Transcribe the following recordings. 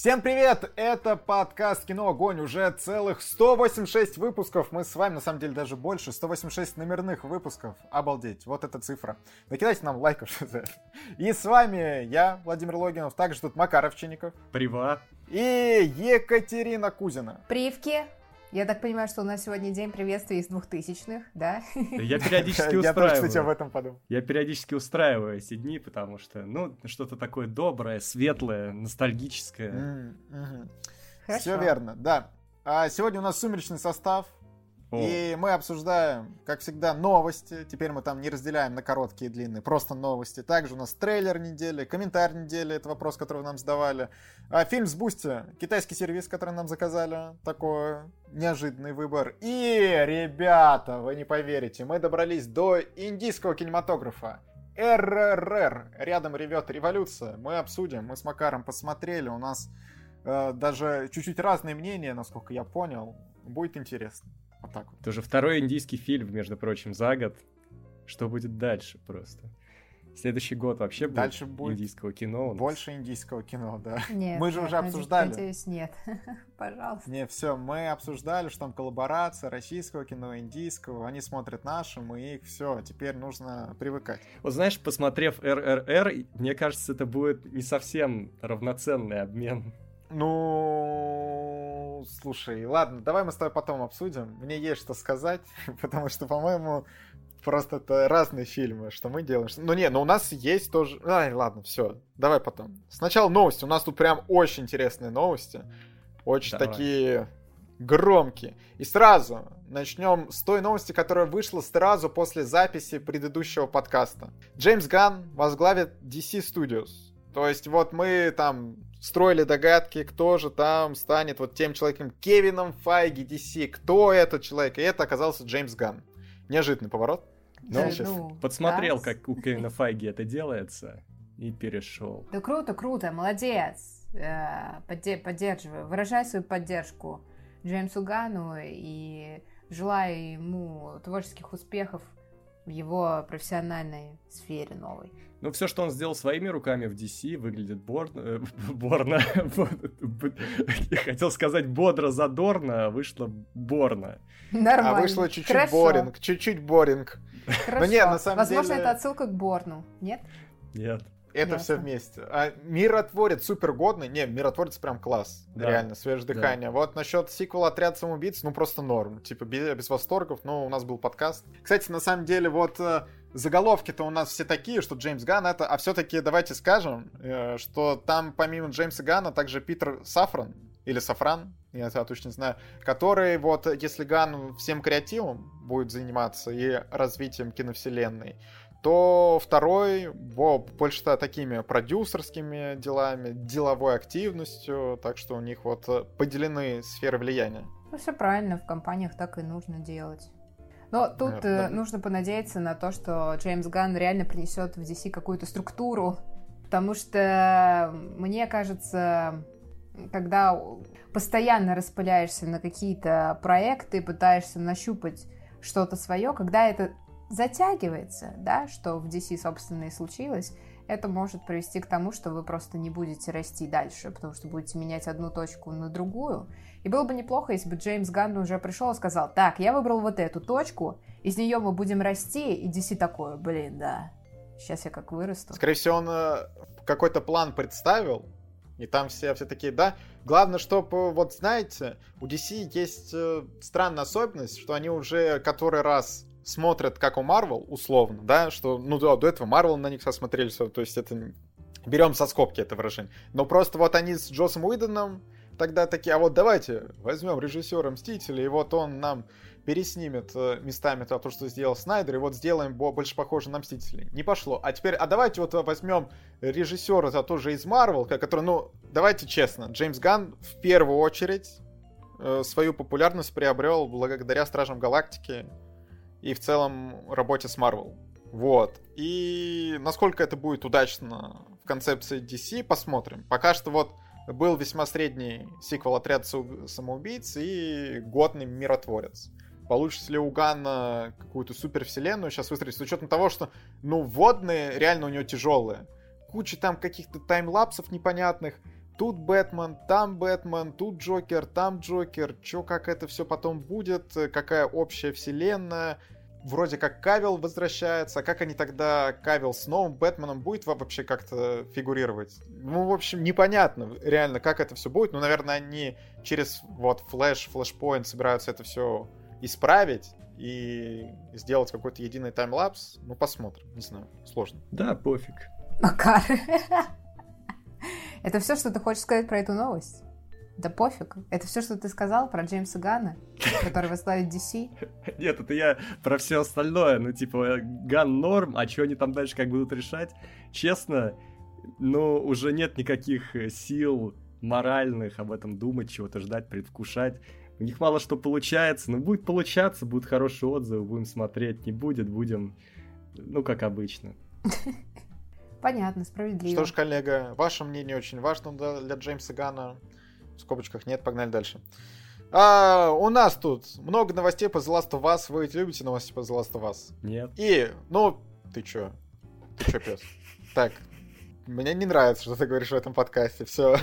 Всем привет! Это подкаст «Кино Огонь». Уже целых 186 выпусков. Мы с вами, на самом деле, даже больше. 186 номерных выпусков. Обалдеть. Вот эта цифра. Накидайте нам лайков. И с вами я, Владимир Логинов. Также тут Макар Овчинников. Приват. И Екатерина Кузина. Привки. Я так понимаю, что у нас сегодня день приветствия из двухтысячных, да? Я периодически устраиваю. Я тоже, кстати, об этом подумал. Я периодически устраиваю эти дни, потому что, ну, что-то такое доброе, светлое, ностальгическое. Все верно, да. А сегодня у нас сумеречный состав. И мы обсуждаем, как всегда, новости. Теперь мы там не разделяем на короткие и длинные, просто новости. Также у нас трейлер недели, комментарий недели, это вопрос, который нам задавали. А, фильм с Бусти, китайский сервис, который нам заказали, такой неожиданный выбор. И, ребята, вы не поверите, мы добрались до индийского кинематографа. РРР. Рядом ревет революция. Мы обсудим, мы с Макаром посмотрели, у нас э, даже чуть-чуть разные мнения, насколько я понял. Будет интересно. Вот так вот. Это уже второй индийский фильм, между прочим, за год. Что будет дальше просто? Следующий год вообще будет дальше будет индийского кино. Больше индийского кино, да. Нет, мы же уже обсуждали. Надеюсь, нет. Пожалуйста. Не, все, мы обсуждали, что там коллаборация российского кино, индийского. Они смотрят наши, мы их, все, теперь нужно привыкать. Вот знаешь, посмотрев РРР, мне кажется, это будет не совсем равноценный обмен. Ну, слушай, ладно, давай мы с тобой потом обсудим. Мне есть что сказать, потому что, по-моему, просто это разные фильмы, что мы делаем. Ну не, но у нас есть тоже... Ай, ладно, все, давай потом. Сначала новости. У нас тут прям очень интересные новости. Очень давай. такие громкие. И сразу начнем с той новости, которая вышла сразу после записи предыдущего подкаста. Джеймс Ганн возглавит DC Studios. То есть вот мы там строили догадки, кто же там станет вот тем человеком Кевином Файги DC, кто этот человек, и это оказался Джеймс Ган. Неожиданный поворот. Ну, да, ну, подсмотрел, да. как у Кевина Файги это делается, и перешел. Да круто, круто, молодец. Э, поддерживаю, выражай свою поддержку Джеймсу Гану и желаю ему творческих успехов в его профессиональной сфере новой. Ну, все, что он сделал своими руками в DC, выглядит борно... Э, борно. Я хотел сказать бодро задорно, а вышло борно. Нормально. А вышло чуть-чуть боринг, чуть-чуть боринг. Хорошо. Но нет, на самом Возможно, деле... это отсылка к Борну, нет? Нет. Это Ясно. все вместе. А миротворец супер годный. Не, миротворец прям класс. Да. Реально, свежее дыхание. Да. Вот насчет сиквела Отряд самоубийц, ну просто норм. Типа без, без восторгов, но у нас был подкаст. Кстати, на самом деле, вот э, заголовки-то у нас все такие, что Джеймс Ган это... А все-таки давайте скажем, э, что там помимо Джеймса Гана также Питер Сафран, или Сафран, я это точно не знаю, который вот, если Ган всем креативом будет заниматься и развитием киновселенной, то второй больше такими продюсерскими делами, деловой активностью, так что у них вот поделены сферы влияния. Ну, все правильно, в компаниях так и нужно делать. Но тут да, да. нужно понадеяться на то, что Джеймс Ганн реально принесет в DC какую-то структуру, потому что, мне кажется, когда постоянно распыляешься на какие-то проекты, пытаешься нащупать что-то свое, когда это затягивается, да, что в DC, собственно, и случилось, это может привести к тому, что вы просто не будете расти дальше, потому что будете менять одну точку на другую. И было бы неплохо, если бы Джеймс Ганн уже пришел и сказал, так, я выбрал вот эту точку, из нее мы будем расти, и DC такое, блин, да, сейчас я как вырасту. Скорее всего, он э, какой-то план представил, и там все, все такие, да. Главное, чтобы, вот знаете, у DC есть э, странная особенность, что они уже который раз смотрят, как у Marvel, условно, да, что, ну да, до этого Marvel на них смотрели, то есть это берем со скобки это выражение. Но просто вот они с Джосом Уидоном тогда такие, а вот давайте возьмем режиссера Мстителя, и вот он нам переснимет э, местами то, то, что сделал Снайдер, и вот сделаем больше похоже на Мстителей. Не пошло. А теперь, а давайте вот возьмем режиссера, за тоже из Марвел, который, ну, давайте честно, Джеймс Ганн в первую очередь э, свою популярность приобрел благодаря Стражам Галактики, и в целом работе с Marvel. Вот. И насколько это будет удачно в концепции DC, посмотрим. Пока что вот был весьма средний сиквел «Отряд самоубийц» и годный «Миротворец». Получится ли у Ганна какую-то супервселенную сейчас выстроить, с учетом того, что, ну, водные реально у него тяжелые. Куча там каких-то таймлапсов непонятных, тут Бэтмен, там Бэтмен, тут Джокер, там Джокер, чё, как это все потом будет, какая общая вселенная, вроде как Кавил возвращается, а как они тогда Кавил с новым Бэтменом будет вообще как-то фигурировать? Ну, в общем, непонятно реально, как это все будет. Ну, наверное, они через вот Flash, Flashpoint собираются это все исправить и сделать какой-то единый таймлапс. Ну, посмотрим, не знаю, сложно. Да, пофиг. Макар. Это все, что ты хочешь сказать про эту новость? Да пофиг. Это все, что ты сказал про Джеймса Гана, который возглавит DC? Нет, это я про все остальное. Ну, типа, Ган норм, а что они там дальше как будут решать? Честно, ну, уже нет никаких сил моральных об этом думать, чего-то ждать, предвкушать. У них мало что получается, но будет получаться, будут хорошие отзывы, будем смотреть, не будет, будем, ну, как обычно. Понятно, справедливо. Что ж, коллега, ваше мнение очень важно для Джеймса Гана. В скобочках нет, погнали дальше. А, у нас тут много новостей по The Last of Us. Вы любите новости по The Last of Us? Нет. И, ну, ты чё? Ты чё, пес? Так, мне не нравится, что ты говоришь в этом подкасте. Все.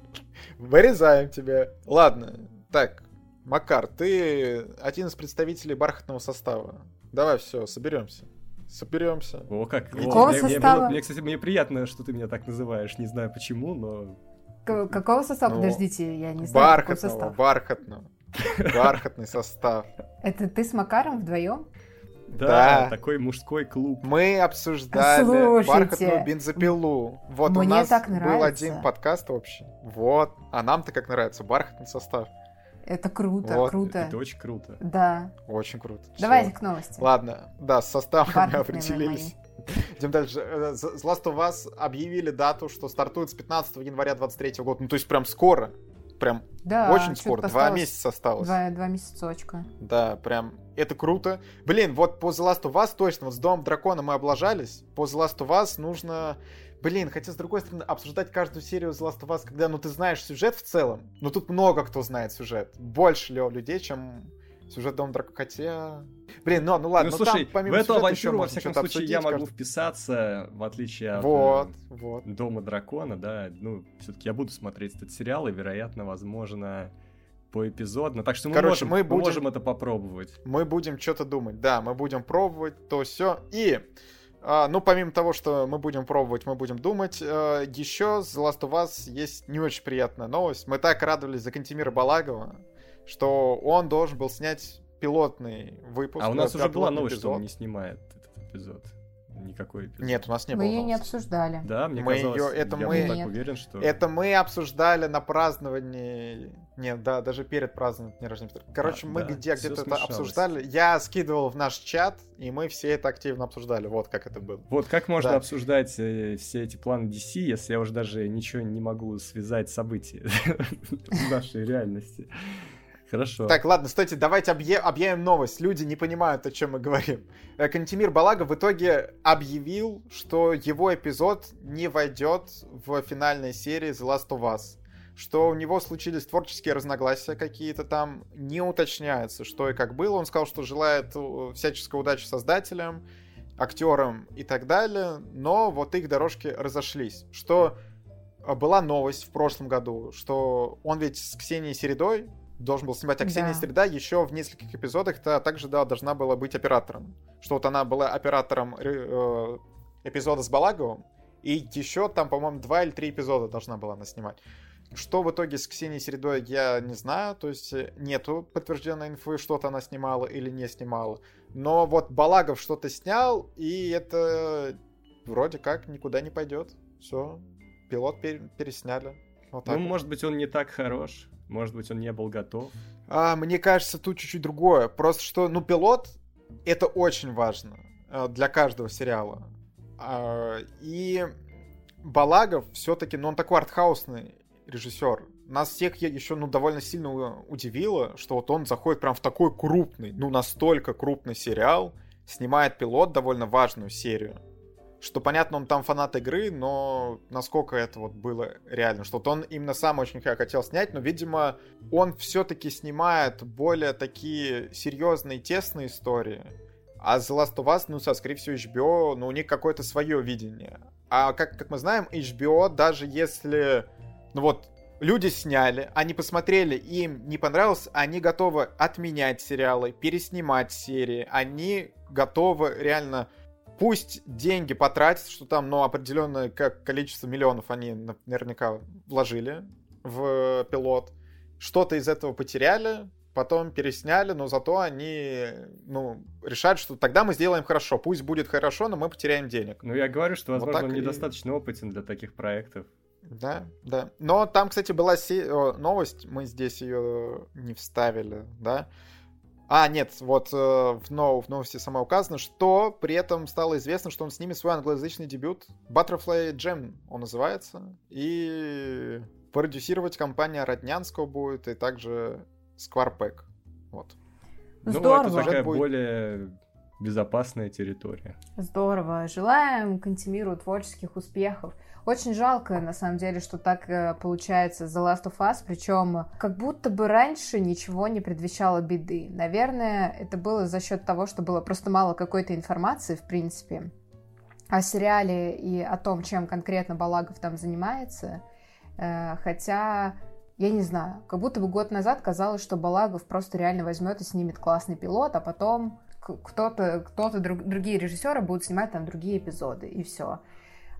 Вырезаем тебя. Ладно. Так, Макар, ты один из представителей бархатного состава. Давай, все, соберемся. Соберемся. О, как. Какого О, состава? Мне, мне, кстати, мне приятно, что ты меня так называешь. Не знаю почему, но К- какого состава? Ну, Подождите, я не знаю, какой Бархатного, состав. бархатного. Бархатный состав. Это ты с Макаром вдвоем? да, Да. такой мужской клуб. Мы обсуждали Слушайте, бархатную бензопилу. Вот у мне нас так был один подкаст общий. Вот. А нам-то как нравится бархатный состав. Это круто, Вот, круто. Это очень круто. Да. Очень круто. Давайте к новости. Ладно, да, с составом мы Бархатные вы определились. Идем дальше. Э, The The Last of Us объявили дату, что стартует с 15 января 23 года. Ну, то есть прям скоро. Прям Да, очень скоро. Два месяца осталось. Два, два месяцочка. Да, прям это круто. Блин, вот по The Last of Us точно, вот с Домом Дракона мы облажались. По The Last of Us нужно... Блин, хотя, с другой стороны, обсуждать каждую серию The Last of Us, когда, ну, ты знаешь сюжет в целом, но тут много кто знает сюжет. Больше ли людей, чем сюжет Дома Дракона, хотя... Блин, ну, ну ладно, ну, ну, слушай, там помимо в эту авантюру, во можно всяком случае, я обсудить, могу кажется. вписаться, в отличие от Вот, э, вот. Дома Дракона, да. Ну, все-таки я буду смотреть этот сериал, и, вероятно, возможно, поэпизодно. Так что мы, Короче, можем, мы будем- можем это попробовать. мы будем что-то думать. Да, мы будем пробовать то все. И, ну, помимо того, что мы будем пробовать, мы будем думать, а, еще с Last of Us есть не очень приятная новость. Мы так радовались за Кантимира Балагова, что он должен был снять пилотный выпуск. А у нас э, уже была новость, что он эпизод. не снимает этот эпизод. Никакой эпизод. Нет, у нас не Мы было ее не обсуждали. Да, мне Мы казалось, её- это я мы- был так Нет. уверен, что... Это мы обсуждали на праздновании... Нет, да, даже перед празднованием дня рождения. Короче, А, мы да, где, где-то это обсуждали. Я скидывал в наш чат, и мы все это активно обсуждали. Вот как это было. Вот как можно Да. обсуждать э, все эти планы DC, если я уже даже ничего не могу связать с событиями в нашей реальности? Хорошо. Так, ладно, стойте, давайте объя- объявим новость. Люди не понимают, о чем мы говорим. Э, Кантимир Балага в итоге объявил, что его эпизод не войдет в финальной серии The Last of Us. Что у него случились творческие разногласия какие-то там, не уточняется, что и как было. Он сказал, что желает э, всяческой удачи создателям, актерам и так далее, но вот их дорожки разошлись. Что э, была новость в прошлом году, что он ведь с Ксенией Середой должен был снимать, а Ксения Да. Середа еще в нескольких эпизодах -то также да, должна была быть оператором. Что вот она была оператором э, эпизода с Балаговым, и еще там, по-моему, два или три эпизода должна была она снимать. Что в итоге с Ксенией Середой, я не знаю, то есть э, нету подтвержденной инфы, что-то она снимала или не снимала. Но вот Балагов что-то снял, и это вроде как никуда не пойдет. Все, пилот пер- пересняли. Вот Ну, вот. может быть, он не так хорош, может быть, он не был готов. А, мне кажется, тут чуть-чуть другое. Просто что, ну, пилот это очень важно э, для каждого сериала. А, и Балагов все-таки, ну, он такой артхаусный режиссер. Нас всех еще, ну, довольно сильно у- удивило, что вот он заходит прям в такой крупный, ну, настолько крупный сериал, снимает пилот довольно важную серию. Что, понятно, он там фанат игры, но насколько это вот было реально. Что вот он именно сам очень хотел снять, но, видимо, он все-таки снимает более такие серьезные, тесные истории. А The Last of Us, ну, со, скорее всего, HBO, ну, у них какое-то свое видение. А как, как мы знаем, HBO, даже если Ну вот, люди сняли, они посмотрели, им не понравилось, они готовы отменять сериалы, переснимать серии, они готовы реально пусть деньги потратят, что там, ну, определенное как количество миллионов они наверняка вложили в пилот, что-то из этого потеряли, потом пересняли, но зато они, ну, решают, что тогда мы сделаем хорошо, пусть будет хорошо, но мы потеряем денег. Ну, я говорю, что, возможно, вот он и... недостаточно опытен для таких проектов. Да, да. Но там, кстати, была се... новость, мы здесь ее не вставили, да. А, нет, вот э, в, нов... в новости сама указано, что при этом стало известно, что он снимет свой англоязычный дебют. Butterfly Jam он называется. И продюсировать компания Роднянского будет, и также Скварпек. Вот. Здорово. Ну, это такая будет... более безопасная территория. Здорово. Желаем Кантемиру творческих успехов. Очень жалко, на самом деле, что так э, получается The Last of Us, причем как будто бы раньше ничего не предвещало беды. Наверное, это было за счет того, что было просто мало какой-то информации, в принципе, о сериале и о том, чем конкретно Балагов там занимается. Э, хотя я не знаю, как будто бы год назад казалось, что Балагов просто реально возьмет и снимет классный пилот, а потом кто-то, кто-то, друг, другие режиссеры будут снимать там другие эпизоды, и все.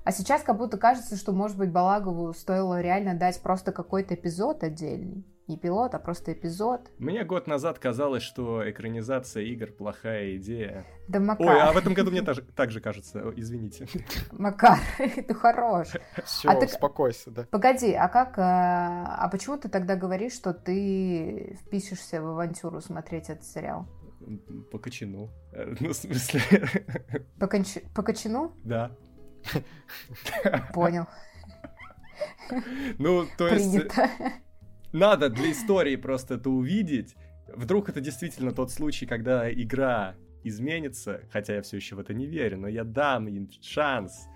А сейчас как будто кажется, что, может быть, Балагову стоило реально дать просто какой-то эпизод отдельный. Не пилот, а просто эпизод. Мне год назад казалось, что экранизация игр плохая идея. Да Макар. Ой, а в этом году мне так же кажется, извините. Макар, ты хорош. Все, а успокойся, да. Погоди, а как, а, а почему ты тогда говоришь, что ты впишешься в авантюру смотреть этот сериал? По кочану. Ну, в смысле... По, конч... по кочану? Да. Понял. Ну, то есть... Надо для истории просто это увидеть. Вдруг это действительно тот случай, когда игра изменится, хотя я все еще в это не верю, но я дам им шанс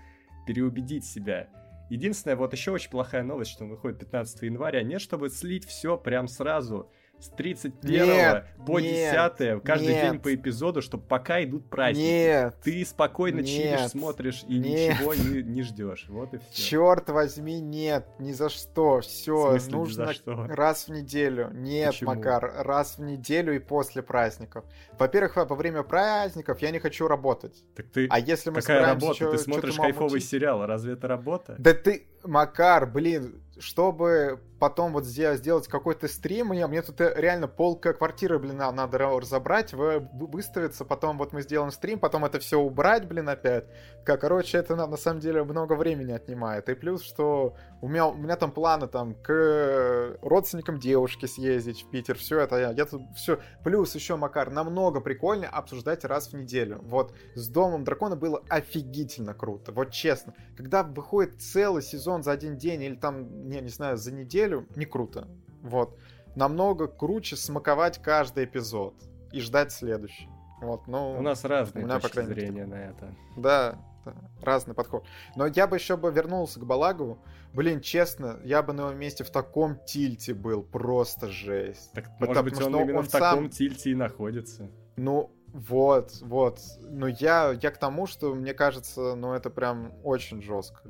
переубедить себя. Единственное, вот еще очень плохая новость, что он выходит 15 января, нет, чтобы слить все прям сразу с 31 нет, по 10 каждый нет. день по эпизоду, чтобы пока идут праздники. Нет. Ты спокойно нет, чилишь, смотришь и нет. ничего не, не ждешь. Вот и все. Черт возьми, нет, ни за что. Все, нужно что? раз в неделю. Нет, Почему? Макар, раз в неделю и после праздников. Во-первых, во время праздников я не хочу работать. Так ты... А если мы Какая работа? Чё, ты смотришь кайфовый сериал, разве это работа? Да ты, Макар, блин, чтобы потом вот сделать какой-то стрим, мне, мне тут э, реально полка квартиры, блин, надо разобрать, выставиться, потом вот мы сделаем стрим, потом это все убрать, блин, опять. Как, короче, это нам на самом деле много времени отнимает. И плюс, что у меня, у меня там планы там к родственникам девушки съездить в Питер, все это я, я тут все. Плюс еще, Макар, намного прикольнее обсуждать раз в неделю. Вот с Домом Дракона было офигительно круто, вот честно. Когда выходит целый сезон за один день или там, не, не знаю, за неделю, не круто. Вот. Намного круче смаковать каждый эпизод и ждать следующий. Вот, ну, у нас разные у меня, точки по зрения на это. Да, да, разный подход. Но я бы еще бы вернулся к Балагову. Блин, честно, я бы на его месте в таком тильте был. Просто жесть. Так, Потому, может быть, он именно он в таком сам... тильте и находится. Ну, вот, вот. Но я, я к тому, что мне кажется, ну, это прям очень жестко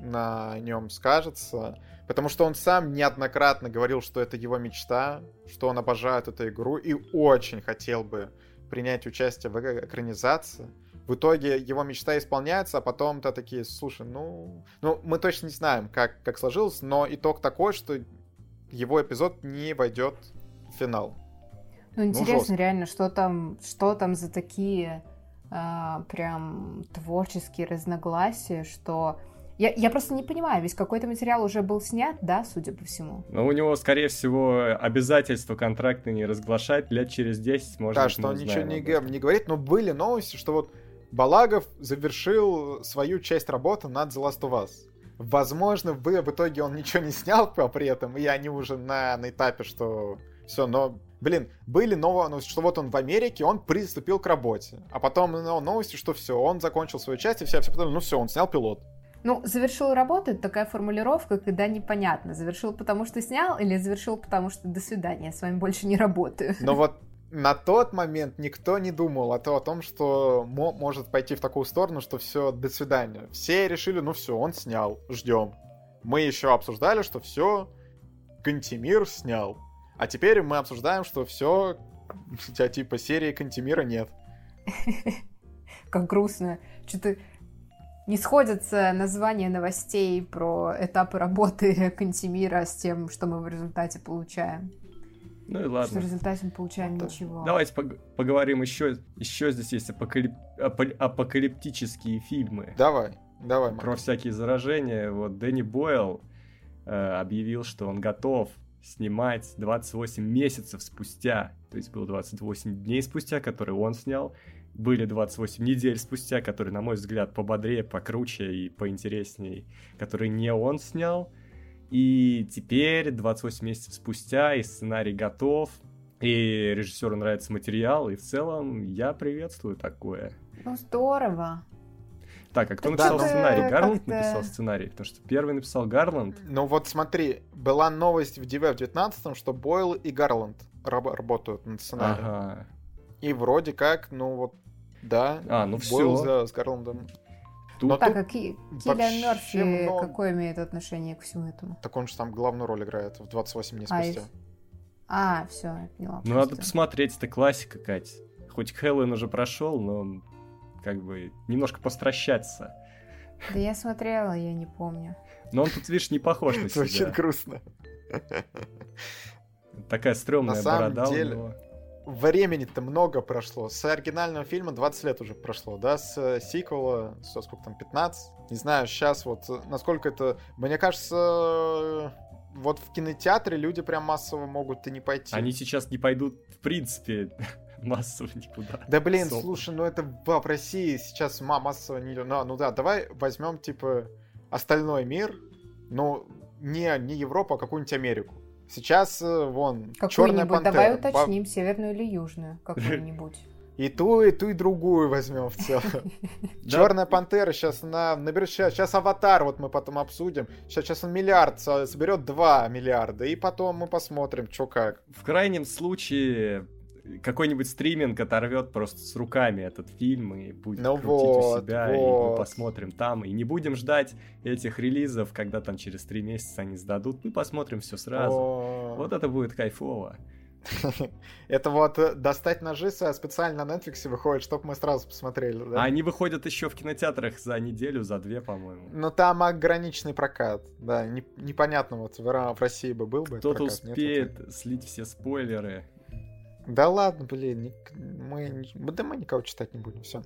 на нем скажется. Потому что он сам неоднократно говорил, что это его мечта, что он обожает эту игру и очень хотел бы принять участие в экранизации. В итоге его мечта исполняется, а потом-то такие, слушай, ну, ну, мы точно не знаем, как, как сложилось, но итог такой, что его эпизод не войдет в финал. Ну, интересно, ну, реально, что там, что там за такие а, прям творческие разногласия, что я, я просто не понимаю, ведь какой-то материал уже был снят, да, судя по всему. Но у него, скорее всего, обязательство контракта не разглашать лет через 10, может Да, что он ничего не, не говорит, но были новости, что вот Балагов завершил свою часть работы над The Last of Us. Возможно, в, в итоге он ничего не снял при этом, и они уже на, на этапе, что все, но Блин, были новые, ну, что вот он в Америке, он приступил к работе. А потом ну, новости, что все, он закончил свою часть, и все, все потом, ну все, он снял пилот. Ну, завершил работу, это такая формулировка, когда непонятно, завершил потому что снял или завершил потому что до свидания, с вами больше не работаю. Но вот на тот момент никто не думал о, том, что может пойти в такую сторону, что все, до свидания. Все решили, ну все, он снял, ждем. Мы еще обсуждали, что все Кантимир снял. А теперь мы обсуждаем, что все, у тебя типа серии Кантимира нет. Как грустно. Что-то не сходятся названия новостей про этапы работы Кантимира с тем, что мы в результате получаем. Ну и ладно. Что в результате мы получаем вот, ничего. Давайте пог- поговорим еще. Еще здесь есть апокалип... апокалиптические фильмы. Давай, давай. Про всякие заражения. Вот Дэнни Бойл э, объявил, что он готов снимать 28 месяцев спустя. То есть было 28 дней спустя, которые он снял. Были 28 недель спустя, которые, на мой взгляд, пободрее, покруче и поинтереснее, которые не он снял. И теперь, 28 месяцев спустя, и сценарий готов, и режиссеру нравится материал, и в целом я приветствую такое. Ну, здорово. Так, а кто написал да, сценарий? Гарланд написал сценарий, потому что первый написал Гарланд. Ну вот смотри, была новость в ДВ в 19 что Бойл и Гарланд раб- работают над сценарием. Ага. И вроде как, ну вот, да, а, ну все. За, с Гарландом Тут... Так, а Ки... Киллиан Мерфи много... какое имеет отношение к всему этому? Так он же там главную роль играет в 28 дней спустя. А, и... а все, я поняла. Ну, надо посмотреть, это классика, Кать. Хоть Хэллоуин уже прошел, но он как бы немножко постращаться. Да я смотрела, я не помню. Но он тут, видишь, не похож на себя. Очень грустно. Такая стрёмная борода у него времени-то много прошло. С оригинального фильма 20 лет уже прошло, да? С э, сиквела, со сколько там, 15? Не знаю, сейчас вот, э, насколько это... Мне кажется, э, вот в кинотеатре люди прям массово могут и не пойти. Они сейчас не пойдут, в принципе, массово никуда. Да блин, Соп. слушай, ну это в России сейчас массово не... Ну, ну да, давай возьмем, типа, остальной мир, ну, не, не Европу, а какую-нибудь Америку. Сейчас э, вон черная пантера. Давай уточним, По... северную или южную какую-нибудь. И ту, и ту, и другую возьмем в целом. Черная пантера сейчас она наберет сейчас, сейчас аватар, вот мы потом обсудим. Сейчас, сейчас он миллиард соберет 2 миллиарда, и потом мы посмотрим, что как. В крайнем случае какой-нибудь стриминг оторвет просто с руками этот фильм и будет ну крутить вот, у себя, вот. и мы посмотрим там. И не будем ждать этих релизов, когда там через три месяца они сдадут. Мы посмотрим все сразу. О. Вот это будет кайфово. Это вот э, достать ножи специально на Netflix выходит, чтобы мы сразу посмотрели. Да? А они выходят еще в кинотеатрах за неделю, за две, по-моему. Но там ограниченный прокат. Да, непонятно, вот в России бы был бы. Кто-то успеет Нет, слить все спойлеры да ладно, блин, мы, да мы никого читать не будем, все.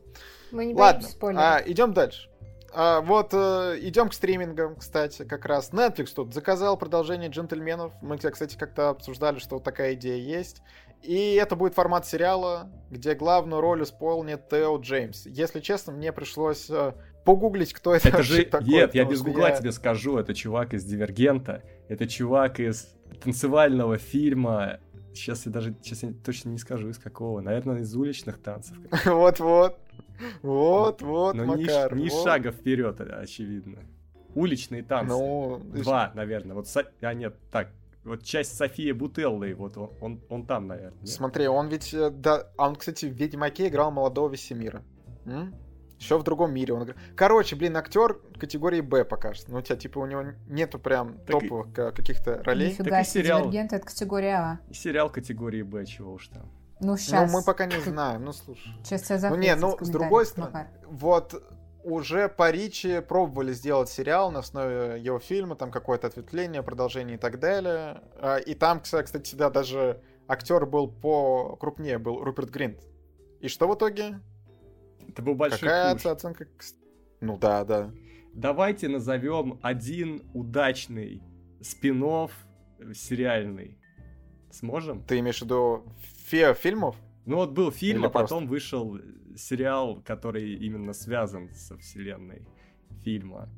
Мы не ладно, а, идем дальше. А, вот, э, идем к стримингам, кстати, как раз. Netflix тут заказал продолжение «Джентльменов». Мы, кстати, как-то обсуждали, что вот такая идея есть. И это будет формат сериала, где главную роль исполнит Тео Джеймс. Если честно, мне пришлось э, погуглить, кто это, это же... такой. Нет, я без гугла я... тебе скажу, это чувак из «Дивергента», это чувак из танцевального фильма Сейчас я даже сейчас я точно не скажу, из какого. Наверное, из уличных танцев. Вот-вот. Вот-вот, Но ни, ни вот. шага вперед, очевидно. Уличные танцы. Ну, Два, наверное. Вот, а нет, так, вот часть Софии Бутеллы, вот он, он, он там, наверное. Нет? Смотри, он ведь, э, да, а он, кстати, в Ведьмаке играл молодого Весемира. М? Еще в другом мире он Короче, блин, актер категории Б пока что. Ну, у тебя, типа, у него нету прям так топовых и... каких-то ролей. Нифига так и сериал. Дивергент это категория А. И сериал категории Б, чего уж там. Ну, сейчас. Ну, мы пока не знаем, ну, слушай. Сейчас я Ну, не, ну, с другой стороны, вот уже по Ричи пробовали сделать сериал на основе его фильма, там какое-то ответвление, продолжение и так далее. А, и там, кстати, да, даже актер был по крупнее, был Руперт Гринт. И что в итоге? Это был большой Какая куш. оценка? Ну да, да. Давайте назовем один удачный спин сериальный. Сможем? Ты имеешь в виду фи фильмов? Ну вот был фильм, Или а просто? потом вышел сериал, который именно связан со вселенной фильма.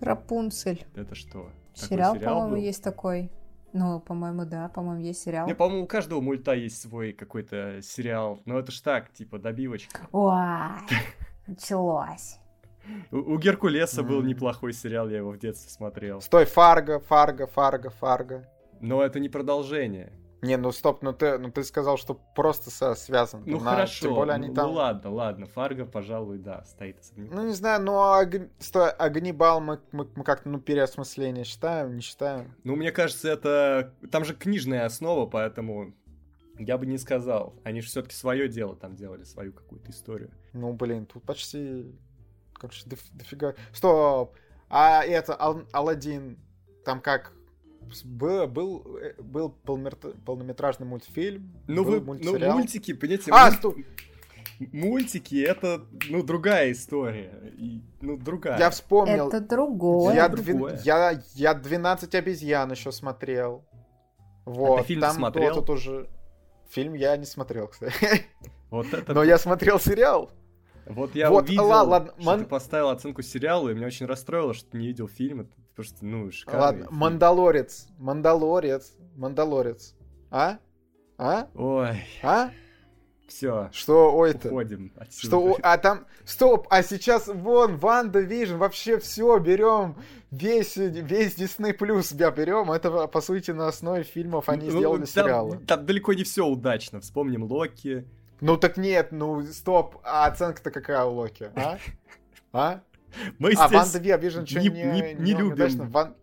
Рапунцель. Это что? Сериал, сериал по-моему, есть такой. Ну, по-моему, да, по-моему, есть сериал. Не, по-моему, у каждого мульта есть свой какой-то сериал. Но это ж так, типа, добивочка. Ой, началось. У, у Геркулеса был неплохой сериал, я его в детстве смотрел. Стой, Фарго, Фарго, Фарго, Фарго. Но это не продолжение. Не, ну стоп, ну ты, ну ты сказал, что просто со, связан. Ну на, хорошо, Тем более они ну, там... ну ладно, ладно, Фарго, пожалуй, да, стоит. Ну не знаю, ну а Аг... Стой, Агнибал мы, мы, мы как-то, ну, переосмысление считаем, не считаем? Ну, мне кажется, это... Там же книжная основа, поэтому я бы не сказал. Они же все-таки свое дело там делали, свою какую-то историю. Ну, блин, тут почти... Короче, доф... дофига... Стоп! А это, Ал... Алладин, там как был, был, э, был полнометражный мультфильм. Ну, вы, ну мультики, понимаете, а, мульт... мультики это, ну, другая история. И, ну, другая. Я вспомнил. Это другое. Я, другое. я, я 12 обезьян еще смотрел. Вот. А ты фильм там смотрел? тут уже... Фильм я не смотрел, кстати. Вот это... Но я смотрел сериал. Вот я вот, увидел, ладно, что ман... ты поставил оценку сериалу, и меня очень расстроило, что ты не видел фильм. Потому что, ну, шикарный Ладно, фильм. Мандалорец, Мандалорец, Мандалорец. А? А? Ой. А? Все. Что, ой-то? Уходим отсюда. Что, а там, стоп, а сейчас вон, WandaVision, вообще все, берем, весь, весь Disney Плюс себя берем, это, по сути, на основе фильмов они ну, сделаны там, сериалы. Там далеко не все удачно, вспомним Локи. Ну так нет, ну стоп, а оценка-то какая у Локи, а? А? Мы а Ванда Вижн что не, не, не, не любим. Ван...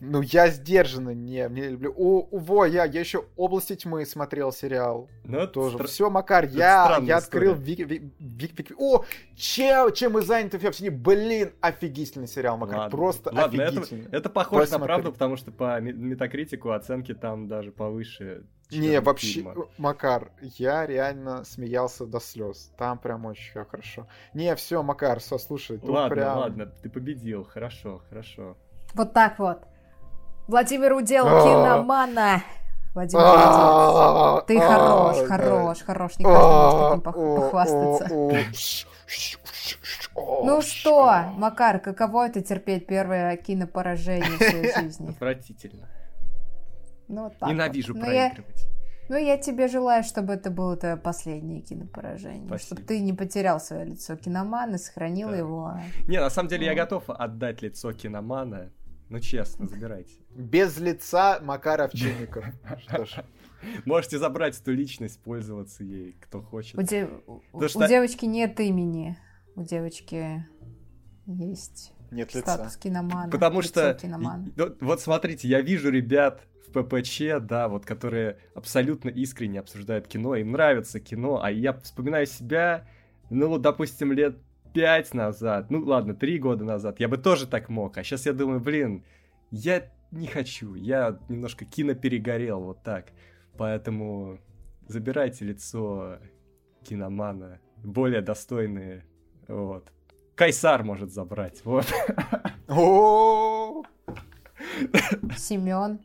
Ну, я сдержанно не, не люблю. У, во, я, я еще «Области тьмы» смотрел сериал. Ну, тоже. Стра... Все, Макар, я, я открыл Вик, Вик, Вик, Вик, О, чем, чем мы заняты в обсудили? Блин, офигительный сериал, Макар. Ладно. Просто Ладно, офигительный. Это, это похоже Посмотри. на правду, потому что по метакритику оценки там даже повыше. Не, вообще, фильма. Макар, я реально смеялся до слез. Там прям очень хорошо. Не, все, Макар, все, слушай, ладно, прям... ладно, ты победил, хорошо, хорошо. Вот так вот. Владимир Удел, А. киномана. Владимир Удел. Ты хорош, хорош, хорош. Не каждый может таким похвастаться. Ну что, Макар, каково это терпеть первое кинопоражение в своей жизни? Отвратительно. Ну, вот так Ненавижу вот. Ну, я, проигрывать. ну, я тебе желаю, чтобы это было твое последнее кинопоражение. Спасибо. Чтобы ты не потерял свое лицо киномана, сохранил Да. его. Не, на самом деле я Ну. готов отдать лицо киномана. Ну, честно, забирайте. Без лица Макар Овчинников. Что ж. Можете забрать эту личность, пользоваться ей, кто хочет. У, де- Потому у что- девочки нет имени. У девочки есть Нет лица. статус киномана. Потому лицо что, киномана. и- вот смотрите, я вижу ребят в ППЧ, да, вот, которые абсолютно искренне обсуждают кино, им нравится кино, а я вспоминаю себя, ну, вот, допустим, лет пять назад, ну, ладно, три года назад, я бы тоже так мог, а сейчас я думаю, блин, я не хочу, я немножко кино перегорел, вот так, поэтому забирайте лицо киномана, более достойные, вот. Кайсар может забрать, вот. О, Семен.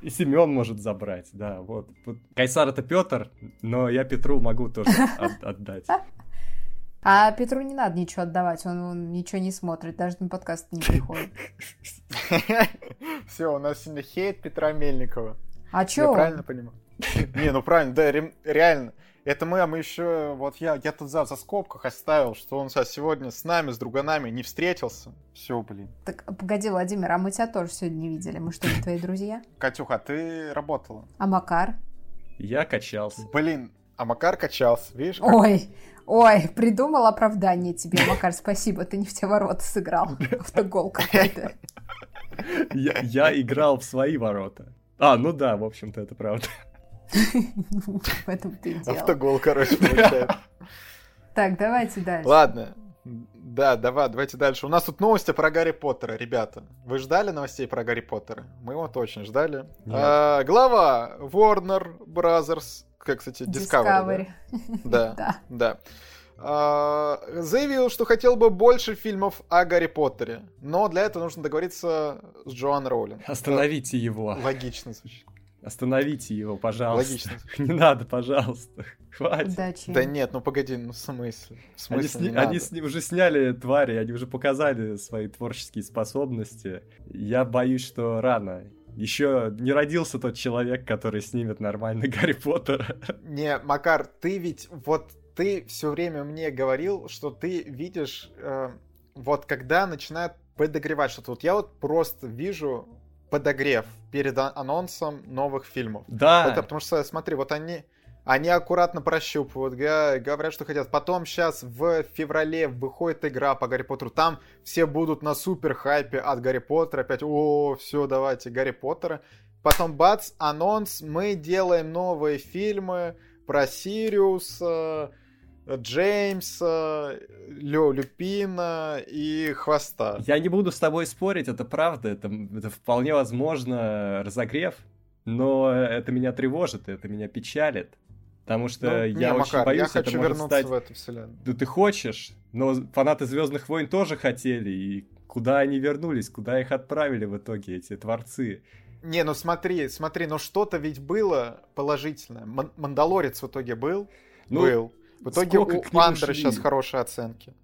И Семен может забрать, да, вот. Кайсар это Петр, но я Петру могу тоже от- отдать. А Петру не надо ничего отдавать, он, он ничего не смотрит, даже на подкаст не приходит. Все, у нас сегодня хейт Петра Мельникова. А Я чё? правильно понимаю? Не, ну правильно, да, реально. Это мы, а мы еще, вот я, я тут за, за скобках оставил, что он сейчас сегодня с нами, с друганами не встретился. Все, блин. Так, погоди, Владимир, а мы тебя тоже сегодня не видели. Мы что, не твои друзья? Катюха, ты работала. А Макар? Я качался. Блин, а Макар качался, видишь? как- Ой, ой, придумал оправдание тебе, Макар, спасибо, ты не в те ворота сыграл. Автогол какой-то. Я играл в свои ворота. А, ну да, в общем-то, это правда. В этом ты дело. Автогол, короче, получается. Так, давайте дальше. Ладно. Да, давай, давайте дальше. У нас тут новости про Гарри Поттера, ребята. Вы ждали новостей про Гарри Поттера? Мы вот очень ждали. А, глава Warner Brothers, как, кстати, Discovery. Discovery. Да, Да. да. А, заявил, что хотел бы больше фильмов о Гарри Поттере, но для этого нужно договориться с Джоан Роулинг. Остановите его. Логично звучит. Остановите его, пожалуйста. Логично. Не надо, пожалуйста. Хватит. Удачи. Да нет, ну погоди, ну в смысле? В Они, смысле сни- не они надо? сни- уже сняли твари, они уже показали свои творческие способности. Я боюсь, что рано. Еще не родился тот человек, который снимет нормально Гарри Поттера. Не, Макар, ты ведь вот ты все время мне говорил, что ты видишь, э, вот когда начинают подогревать что-то. Вот я вот просто вижу подогрев перед анонсом новых фильмов. Да. Это потому что, смотри, вот они, они аккуратно прощупывают, говорят, что хотят. Потом сейчас в феврале выходит игра по Гарри Поттеру. Там все будут на супер хайпе от Гарри Поттера. Опять, о, все, давайте, Гарри Поттера. Потом бац, анонс, мы делаем новые фильмы про Сириуса, Джеймса, Лё Люпина и Хвоста. Я не буду с тобой спорить, это правда, это, это вполне возможно разогрев, но это меня тревожит, это меня печалит. Потому что ну, я не, очень Макар, боюсь, я хочу это вернуться стать... в эту вселенную. Да ты хочешь, но фанаты Звездных войн тоже хотели, и куда они вернулись, куда их отправили в итоге эти творцы. Не, ну смотри, смотри, ну что-то ведь было положительное. Ман- Мандалорец в итоге был? Ну, был. В итоге у Андера сейчас хорошие оценки.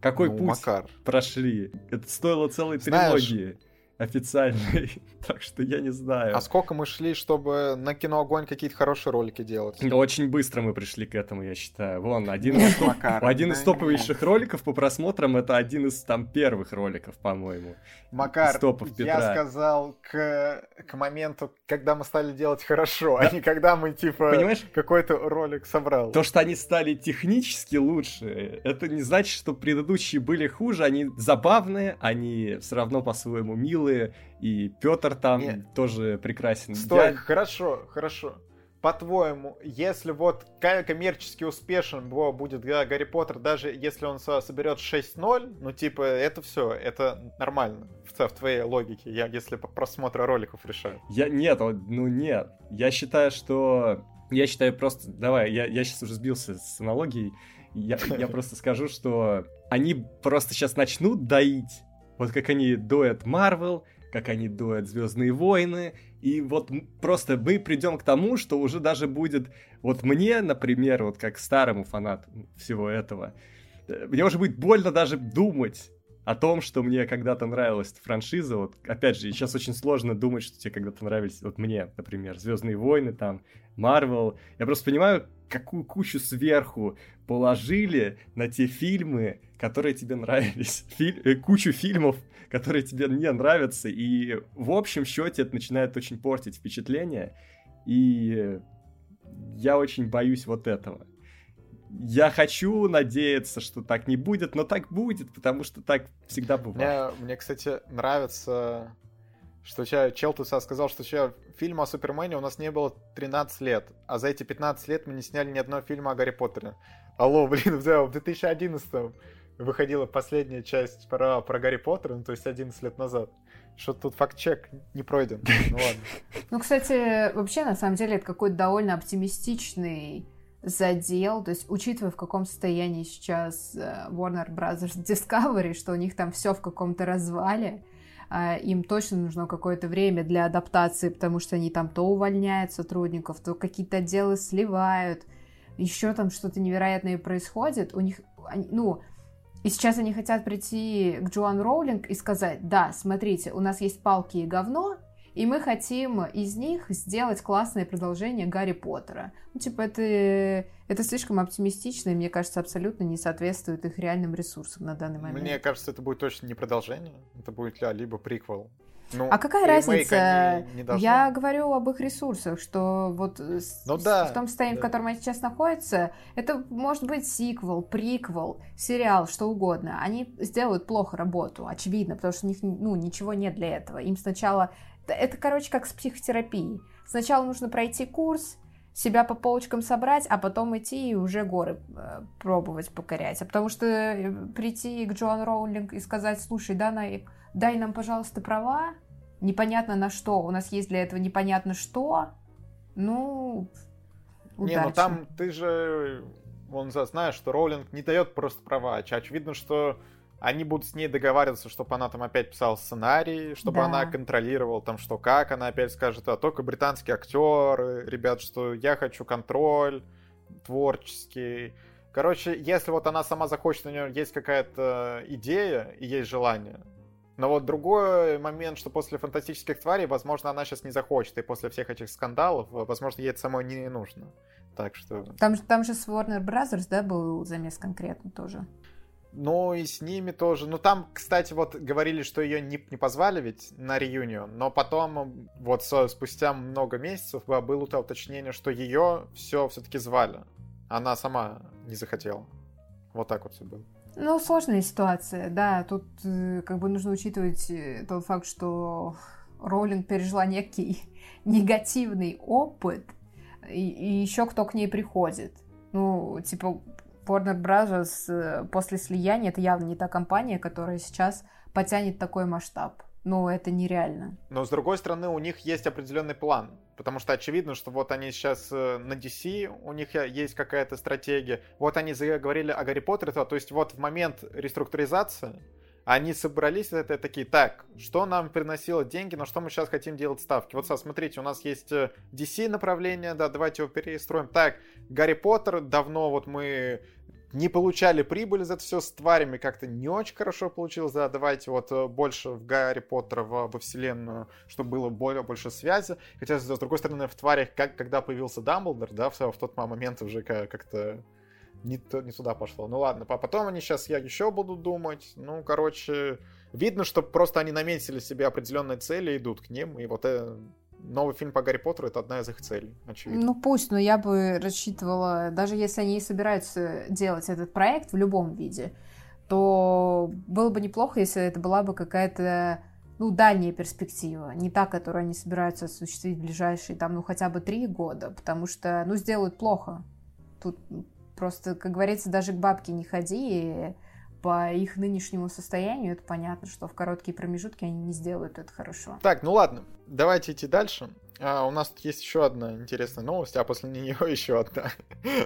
Какой ну, путь Макар. прошли? Это стоило целой Знаешь, трилогии официальной, так что я не знаю. А сколько мы шли, чтобы на кино огонь какие-то хорошие ролики делать? Очень быстро мы пришли к этому, я считаю. Вон, один из, топ... один из топовейших роликов по просмотрам это один из там первых роликов, по-моему. Макар, я сказал к, к моменту, когда мы стали делать хорошо, да. а не когда мы, типа, Понимаешь? какой-то ролик собрал. То, что они стали технически лучше, это не значит, что предыдущие были хуже, они забавные, они все равно по-своему милые, и Петр там Нет. тоже прекрасен. Стой, я... хорошо, хорошо. По-твоему, если вот коммерчески успешен будет Гарри Поттер, даже если он соберет 6-0, ну типа это все, это нормально в, в твоей логике, я, если по просмотру роликов решаю. Я нет, ну нет. Я считаю, что я считаю просто, давай, я, я сейчас уже сбился с аналогией. Я, я просто скажу, что они просто сейчас начнут доить, вот как они доят Марвел, как они доят Звездные войны. И вот просто мы придем к тому, что уже даже будет, вот мне, например, вот как старому фанату всего этого, э, мне уже будет больно даже думать о том, что мне когда-то нравилась франшиза. Вот, опять же, сейчас очень сложно думать, что тебе когда-то нравились, вот мне, например, Звездные войны, там, Марвел. Я просто понимаю, какую кучу сверху положили на те фильмы, которые тебе нравились. Филь... Э, кучу фильмов, которые тебе не нравятся. И в общем счете это начинает очень портить впечатление. И я очень боюсь вот этого я хочу надеяться, что так не будет, но так будет, потому что так всегда бывает. Мне, мне кстати, нравится, что чел, чел тут сказал, что че, фильма о Супермене у нас не было 13 лет, а за эти 15 лет мы не сняли ни одного фильма о Гарри Поттере. Алло, блин, в 2011 выходила последняя часть про, про Гарри Поттера, ну, то есть 11 лет назад. Что тут факт-чек не пройден. Ну ладно. Ну, кстати, вообще, на самом деле, это какой-то довольно оптимистичный задел, то есть учитывая, в каком состоянии сейчас э, Warner Brothers Discovery, что у них там все в каком-то развале, э, им точно нужно какое-то время для адаптации, потому что они там то увольняют сотрудников, то какие-то отделы сливают, еще там что-то невероятное происходит, у них, ну, и сейчас они хотят прийти к Джоан Роулинг и сказать, да, смотрите, у нас есть палки и говно, и мы хотим из них сделать классное продолжение Гарри Поттера. Ну, типа, это, это слишком оптимистично, и, мне кажется, абсолютно не соответствует их реальным ресурсам на данный момент. Мне кажется, это будет точно не продолжение, это будет либо приквел. Ну, а какая разница? Не, не Я говорю об их ресурсах, что вот ну, да, в том состоянии, да. в котором они сейчас находятся, это может быть сиквел, приквел, сериал, что угодно. Они сделают плохо работу, очевидно, потому что у них ну, ничего нет для этого. Им сначала это, короче, как с психотерапией. Сначала нужно пройти курс, себя по полочкам собрать, а потом идти и уже горы э, пробовать покорять. А потому что э, прийти к Джоан Роулинг и сказать, слушай, дай, дай нам, пожалуйста, права, непонятно на что, у нас есть для этого непонятно что, ну, удачи. Не, ну там ты же, он знаешь, что Роулинг не дает просто права, а очевидно, что они будут с ней договариваться, чтобы она там опять писала сценарий, чтобы да. она контролировала там что как, она опять скажет, а только британские актеры, ребят, что я хочу контроль творческий. Короче, если вот она сама захочет, у нее есть какая-то идея и есть желание, но вот другой момент, что после фантастических тварей, возможно, она сейчас не захочет, и после всех этих скандалов, возможно, ей это самой не нужно. Так что... Там, там же с Warner Brothers, да, был замес конкретно тоже? Ну и с ними тоже. Ну там, кстати, вот говорили, что ее не, не позвали ведь на реюнион, но потом вот спустя много месяцев было уточнение, что ее все все-таки звали. Она сама не захотела. Вот так вот все было. Ну, сложная ситуация, да. Тут э, как бы нужно учитывать э, тот факт, что Роллинг пережила некий негативный опыт, и, и еще кто к ней приходит. Ну, типа, Warner Bros. Э, после слияния это явно не та компания, которая сейчас потянет такой масштаб. Ну, это нереально. Но, с другой стороны, у них есть определенный план. Потому что очевидно, что вот они сейчас э, на DC, у них есть какая-то стратегия. Вот они заговорили о Гарри Поттере, то есть вот в момент реструктуризации они собрались, это такие, так, что нам приносило деньги, на что мы сейчас хотим делать ставки. Вот, смотрите, у нас есть DC э, направление, да, давайте его перестроим. Так, Гарри Поттер, давно вот мы не получали прибыль за это все с тварями, как-то не очень хорошо получилось, да, давайте вот э, больше в Гарри Поттера, в, во вселенную, чтобы было более, больше связи. Хотя, с другой стороны, в тварях, как, когда появился Дамблдор, да, в, в тот момент уже как-то не, не туда пошло. Ну ладно, а потом они сейчас я еще буду думать. Ну, короче, видно, что просто они наметили себе определенные цели идут к ним. И вот это новый фильм по Гарри Поттеру это одна из их целей, очевидно. Ну пусть, но я бы рассчитывала, даже если они и собираются делать этот проект в любом виде, то было бы неплохо, если это была бы какая-то ну, дальняя перспектива, не та, которую они собираются осуществить в ближайшие, там, ну, хотя бы три года, потому что, ну, сделают плохо. Тут Просто, как говорится, даже к бабке не ходи, и по их нынешнему состоянию это понятно, что в короткие промежутки они не сделают это хорошо. Так, ну ладно, давайте идти дальше. А, у нас тут есть еще одна интересная новость, а после нее еще одна.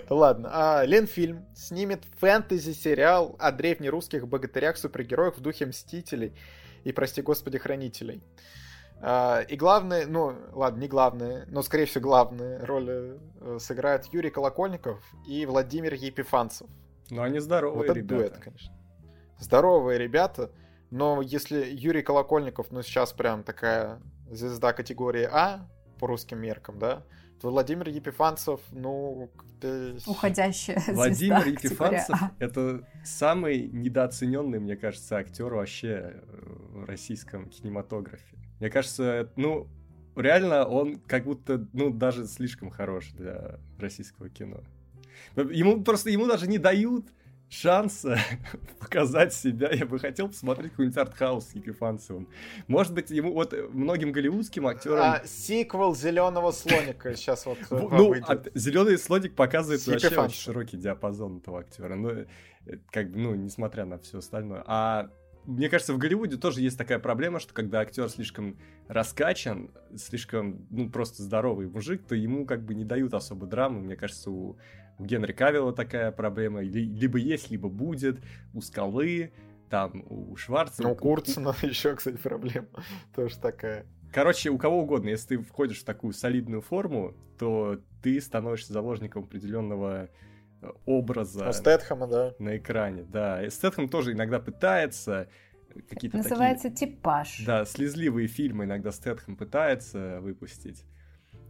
Ладно. А, Ленфильм снимет фэнтези-сериал о древнерусских богатырях-супергероях в духе Мстителей и, прости господи, Хранителей. А, и главное, ну, ладно, не главное, но, скорее всего, главные роли э, сыграют Юрий Колокольников и Владимир Епифанцев. Ну, они здоровые вот ребята. дуэт, конечно. Здоровые ребята, но если Юрий Колокольников, ну, сейчас прям такая звезда категории А по русским меркам, да, то Владимир Епифанцев, ну... Уходящая Владимир Епифанцев — это самый недооцененный, мне кажется, актер вообще в российском кинематографе. Мне кажется, ну, реально он как будто, ну, даже слишком хорош для российского кино. Ему просто, ему даже не дают шанса показать себя. Я бы хотел посмотреть какой-нибудь артхаус с Епифанцевым. Может быть, ему вот многим голливудским актерам... А, сиквел Зеленого слоника сейчас вот Ну, а, Зеленый слоник показывает вообще очень широкий диапазон этого актера. Ну, э, как бы, ну, несмотря на все остальное. А мне кажется, в Голливуде тоже есть такая проблема, что когда актер слишком раскачан, слишком, ну, просто здоровый мужик, то ему как бы не дают особо драмы. Мне кажется, у, у Генри Кавилла такая проблема. Либо есть, либо будет. У Скалы, там, у Шварца. Ну, у Курцена еще, кстати, проблема тоже такая. Короче, у кого угодно, если ты входишь в такую солидную форму, то ты становишься заложником определенного образа У Стэтхэма, да. на экране. Да, и Стэтхэм тоже иногда пытается какие-то Называется такие, типаж. Да, слезливые фильмы иногда Стэтхэм пытается выпустить,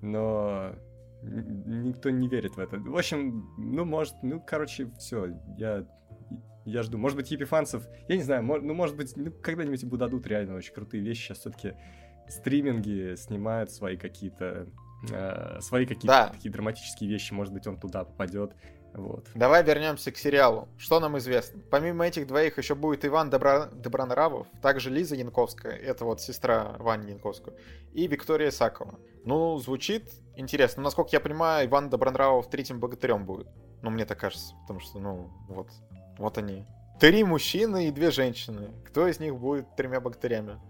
но никто не верит в это. В общем, ну, может, ну, короче, все, я я жду. Может быть, Епифанцев, я не знаю, ну, может быть, ну, когда-нибудь ему дадут реально очень крутые вещи. Сейчас все-таки стриминги снимают свои какие-то э, свои какие-то да. такие драматические вещи. Может быть, он туда попадет. Вот. Давай вернемся к сериалу. Что нам известно? Помимо этих двоих еще будет Иван Добро... Добронравов, также Лиза Янковская, это вот сестра Вани Янковского, и Виктория Сакова. Ну, звучит интересно. Насколько я понимаю, Иван Добронравов третьим богатырем будет. Ну, мне так кажется, потому что, ну, вот, вот они. Три мужчины и две женщины. Кто из них будет тремя богатырями?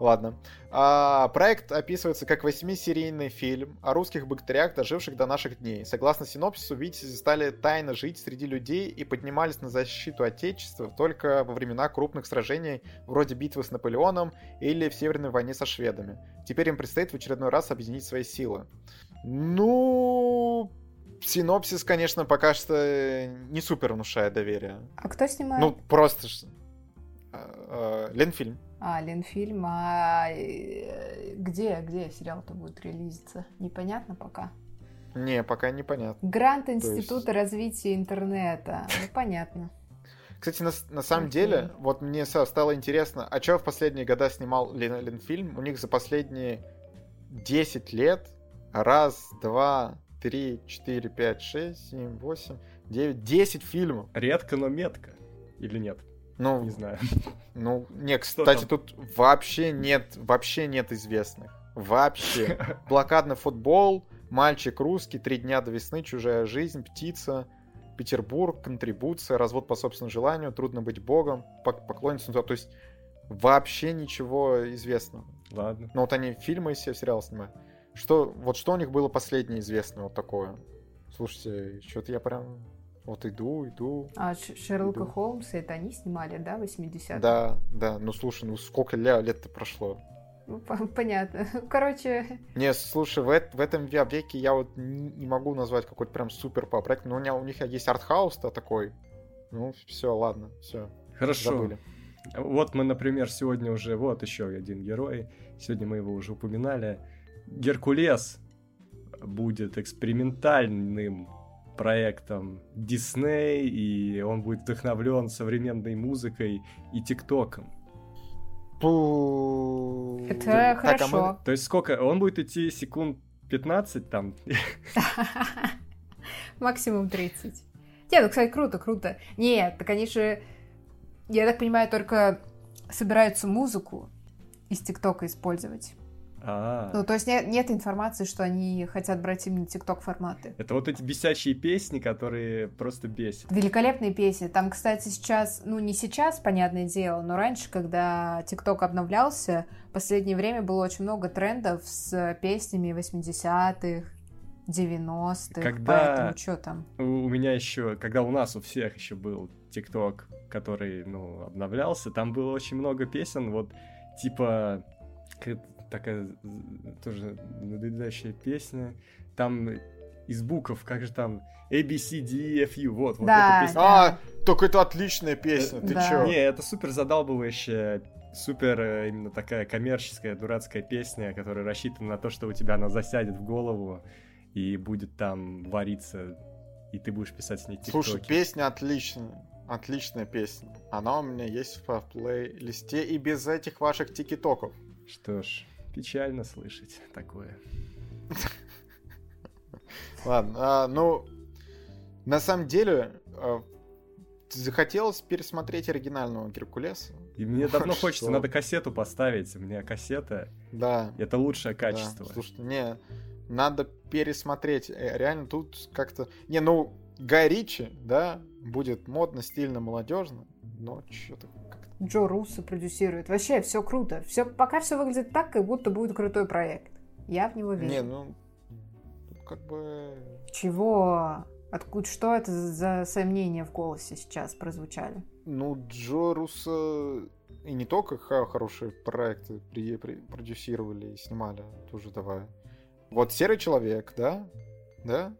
Ладно. А, проект описывается как восьмисерийный фильм о русских бактериях, доживших до наших дней. Согласно синопсису, витязи стали тайно жить среди людей и поднимались на защиту Отечества только во времена крупных сражений, вроде битвы с Наполеоном или в Северной войне со шведами. Теперь им предстоит в очередной раз объединить свои силы. Ну, синопсис, конечно, пока что не супер внушает доверие. А кто снимает? Ну, просто... А, а, Ленфильм. А, Ленфильм, а э, где, где сериал-то будет релизиться? Непонятно пока? Не, пока непонятно. Грант Института есть... развития интернета. Ну, понятно. Кстати, на, на самом okay. деле, вот мне стало интересно, а что в последние года снимал Ленфильм? У них за последние 10 лет раз, два, три, четыре, пять, шесть, семь, восемь, девять, десять фильмов. Редко, но метко. Или нет? Ну, не знаю. Ну, не, кстати, тут вообще нет, вообще нет известных. Вообще. Блокадный футбол, мальчик русский, три дня до весны, чужая жизнь, птица, Петербург, контрибуция, развод по собственному желанию, трудно быть богом, поклонница, то есть вообще ничего известного. Ладно. Ну вот они фильмы и сериалы снимают. Что, вот что у них было последнее известное вот такое? Слушайте, что-то я прям вот иду, иду. А Шерлока иду. Холмса это они снимали, да, 80-е? Да, да. Ну слушай, ну сколько лет-то прошло? Ну, понятно. Короче... Не, слушай, в, в этом веке я вот не могу назвать какой-то прям супер по проект, но у, меня, у них есть артхаус-то такой. Ну, все, ладно, все. Хорошо. Забыли. Вот мы, например, сегодня уже, вот еще один герой, сегодня мы его уже упоминали. Геркулес будет экспериментальным проектом Disney, и он будет вдохновлен современной музыкой и ТикТоком. Это так, хорошо. А мы... То есть сколько? Он будет идти секунд 15 там? Максимум 30. Нет, ну, кстати, круто, круто. Нет, так они же, я так понимаю, только собираются музыку из ТикТока использовать. А. Ну, то есть нет, нет информации, что они хотят брать именно тикток форматы. Это вот эти бесячие песни, которые просто бесят. Великолепные песни. Там, кстати, сейчас, ну не сейчас, понятное дело, но раньше, когда тикток обновлялся, в последнее время было очень много трендов с песнями 80-х, 90-х, когда поэтому что там? У меня еще, когда у нас у всех еще был ТикТок, который, ну, обновлялся, там было очень много песен, вот, типа, такая тоже надоедающая песня. Там из букв, как же там, A, B, C, D, e, F, U, вот, вот да, эта песня. Да. А, только это отличная песня, ты да. чё? Не, это супер задалбывающая, супер э, именно такая коммерческая, дурацкая песня, которая рассчитана на то, что у тебя она засядет в голову и будет там вариться, и ты будешь писать с ней тиктоки. Слушай, песня отличная. Отличная песня. Она у меня есть в плейлисте и без этих ваших тикитоков. Что ж, Печально слышать такое. Ладно, а, ну, на самом деле, а, захотелось пересмотреть оригинального Геркулеса. И мне давно хочется, надо кассету поставить. У меня кассета. Да. Это лучшее качество. Да. Слушай, не, надо пересмотреть. Э, реально тут как-то... Не, ну, Гай Ричи, да, будет модно, стильно, молодежно, но что-то Джо Руссо продюсирует. Вообще все круто. Все, пока все выглядит так, как будто будет крутой проект. Я в него верю. Не, ну, как бы... Чего? Откуда, что это за сомнения в голосе сейчас прозвучали? Ну, Джо Руссо и не только хорошие проекты при, при, продюсировали и снимали, тоже давай. Вот «Серый человек», да? Да?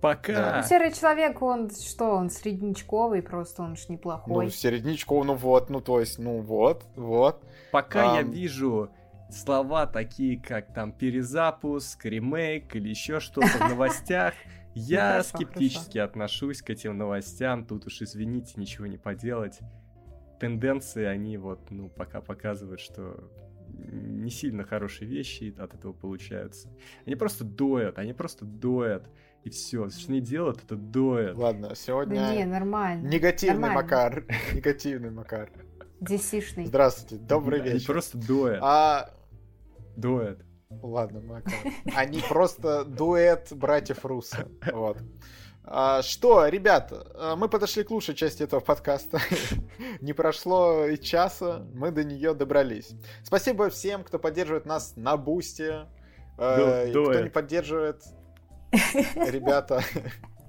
Пока. Да. Ну, серый человек, он что, он среднячковый, просто он ж неплохой. Ну, среднячковый, ну вот, ну то есть, ну вот, вот. Пока а... я вижу слова такие, как там перезапуск, ремейк или еще что-то в новостях, я скептически отношусь к этим новостям. Тут уж извините, ничего не поделать. Тенденции, они вот, ну, пока показывают, что не сильно хорошие вещи от этого получаются. Они просто доят, они просто доят и все. Что не делают, это доят. Ладно, сегодня... Да не, нормально. Негативный нормально. Макар. Негативный Макар. Десишный. Здравствуйте, добрый вечер. Они просто доят. А... Доят. Ладно, Макар. Они просто дуэт братьев Руссо. Вот. А, что, ребята, а, мы подошли к лучшей части этого подкаста. Не прошло и часа, мы до нее добрались. Спасибо всем, кто поддерживает нас на Бусти. Э, кто не поддерживает, ребята,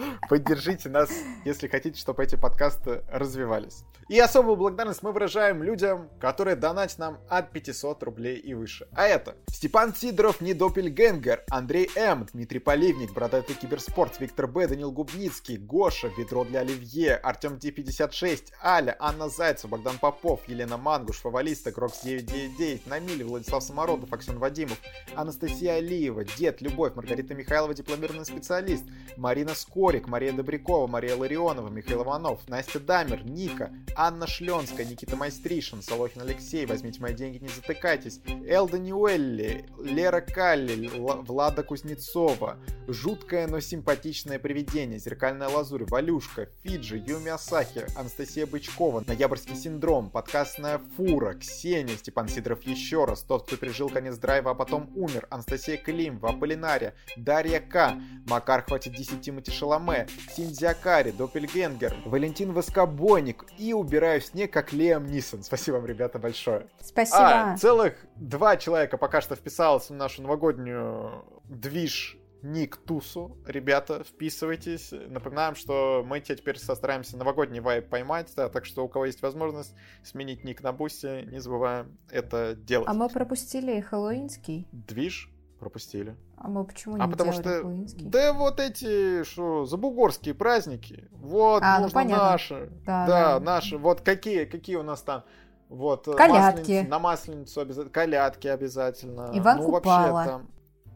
поддержите нас, если хотите, чтобы эти подкасты развивались. И особую благодарность мы выражаем людям, которые донатят нам от 500 рублей и выше. А это Степан Сидоров, Недопельгенгер, Андрей М, Дмитрий Поливник, Бородатый Киберспорт, Виктор Б, Данил Губницкий, Гоша, Ведро для Оливье, Артем Д56, Аля, Анна Зайцев, Богдан Попов, Елена Мангуш, Фавалиста, Крокс 999, Намиль, Владислав Самородов, Аксен Вадимов, Анастасия Алиева, Дед, Любовь, Маргарита Михайлова, дипломированный специалист, Марина Скотт, Борик, Мария Добрякова, Мария Ларионова, Михаил Иванов, Настя Дамер, Ника, Анна Шленская, Никита Майстришин, Солохин Алексей, возьмите мои деньги, не затыкайтесь, Элда Ньюэлли, Лера Калли, Влада Кузнецова, Жуткое, но симпатичное привидение, Зеркальная лазурь, Валюшка, Фиджи, Юми Асахи, Анастасия Бычкова, Ноябрьский синдром, Подкастная фура, Ксения, Степан Сидоров еще раз, тот, кто пережил конец драйва, а потом умер, Анастасия Климова, Аполлинария, Дарья К, Макар хватит 10 Тимати Шаломе, Синдзя Кари, Доппельгенгер, Валентин Воскобойник и убираю снег, как Лиам Нисон. Спасибо вам, ребята, большое. Спасибо. А, целых два человека пока что вписалось в нашу новогоднюю движ ник Тусу. Ребята, вписывайтесь. Напоминаем, что мы теперь стараемся новогодний вайп поймать, да, так что у кого есть возможность сменить ник на бусте, не забываем это делать. А мы пропустили хэллоуинский. Движ пропустили. А мы почему не А потому что, хэллоуинский? да вот эти, что, забугорские праздники, вот, а, ну нужно ну, наши. Да, да, да, наши. Вот какие, какие у нас там вот, э, Колядки. на Масленицу обязательно. Колядки обязательно. Иван ну, Купала. вообще там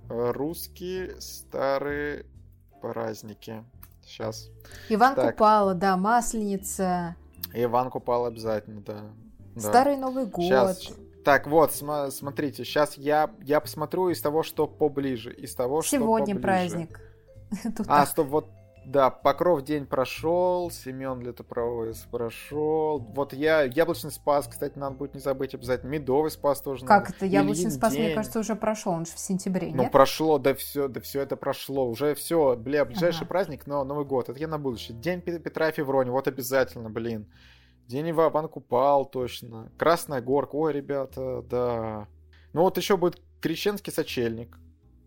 Э, русские старые праздники. Сейчас. Иван так. Купала, да, Масленица. Иван Купала обязательно, да. Старый да. Новый год. Сейчас. Так, вот, см- смотрите, сейчас я, я посмотрю из того, что поближе. Из того, Сегодня что поближе. праздник. а, стоп, вот да, Покров день прошел, Семен Летопровоз прошел. Вот я, Яблочный Спас, кстати, надо будет не забыть обязательно. Медовый Спас тоже Как надо. это? Яблочный Ильин Спас, день. мне кажется, уже прошел, он же в сентябре, Ну, нет? прошло, да все, да все это прошло. Уже все, бля, ближайший ага. праздник, но Новый год. Это я на будущее. День Петра Феврони, вот обязательно, блин. День Иван Купал, точно. Красная горка, ой, ребята, да. Ну вот еще будет Крещенский сочельник.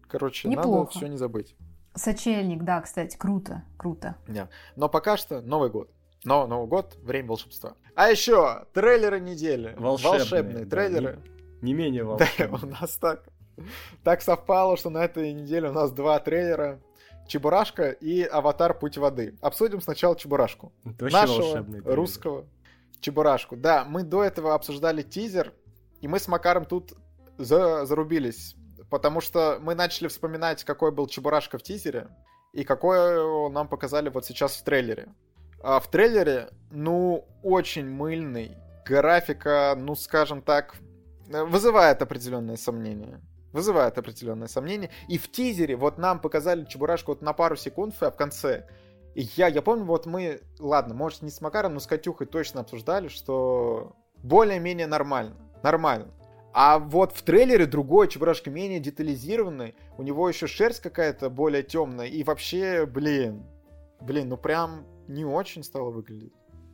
Короче, Неплохо. надо все не забыть. Сочельник, да, кстати, круто, круто. Yeah. Но пока что Новый год. Но Новый год, время волшебства. А еще трейлеры недели. Волшебные, Волшебные да, трейлеры. Не, не менее волшебные. Да, у нас так, так совпало, что на этой неделе у нас два трейлера. Чебурашка и Аватар Путь воды. Обсудим сначала Чебурашку. Это Нашего русского Чебурашку. Да, мы до этого обсуждали тизер, и мы с Макаром тут за, зарубились потому что мы начали вспоминать, какой был Чебурашка в тизере, и какой нам показали вот сейчас в трейлере. А в трейлере, ну, очень мыльный. Графика, ну, скажем так, вызывает определенные сомнения. Вызывает определенные сомнения. И в тизере вот нам показали Чебурашку вот на пару секунд, а в конце. Я, я помню, вот мы, ладно, может не с Макаром, но с Катюхой точно обсуждали, что более-менее нормально. Нормально. А вот в трейлере другой Чебурашка менее детализированный, у него еще шерсть какая-то более темная, и вообще, блин, блин, ну прям не очень стало выглядеть.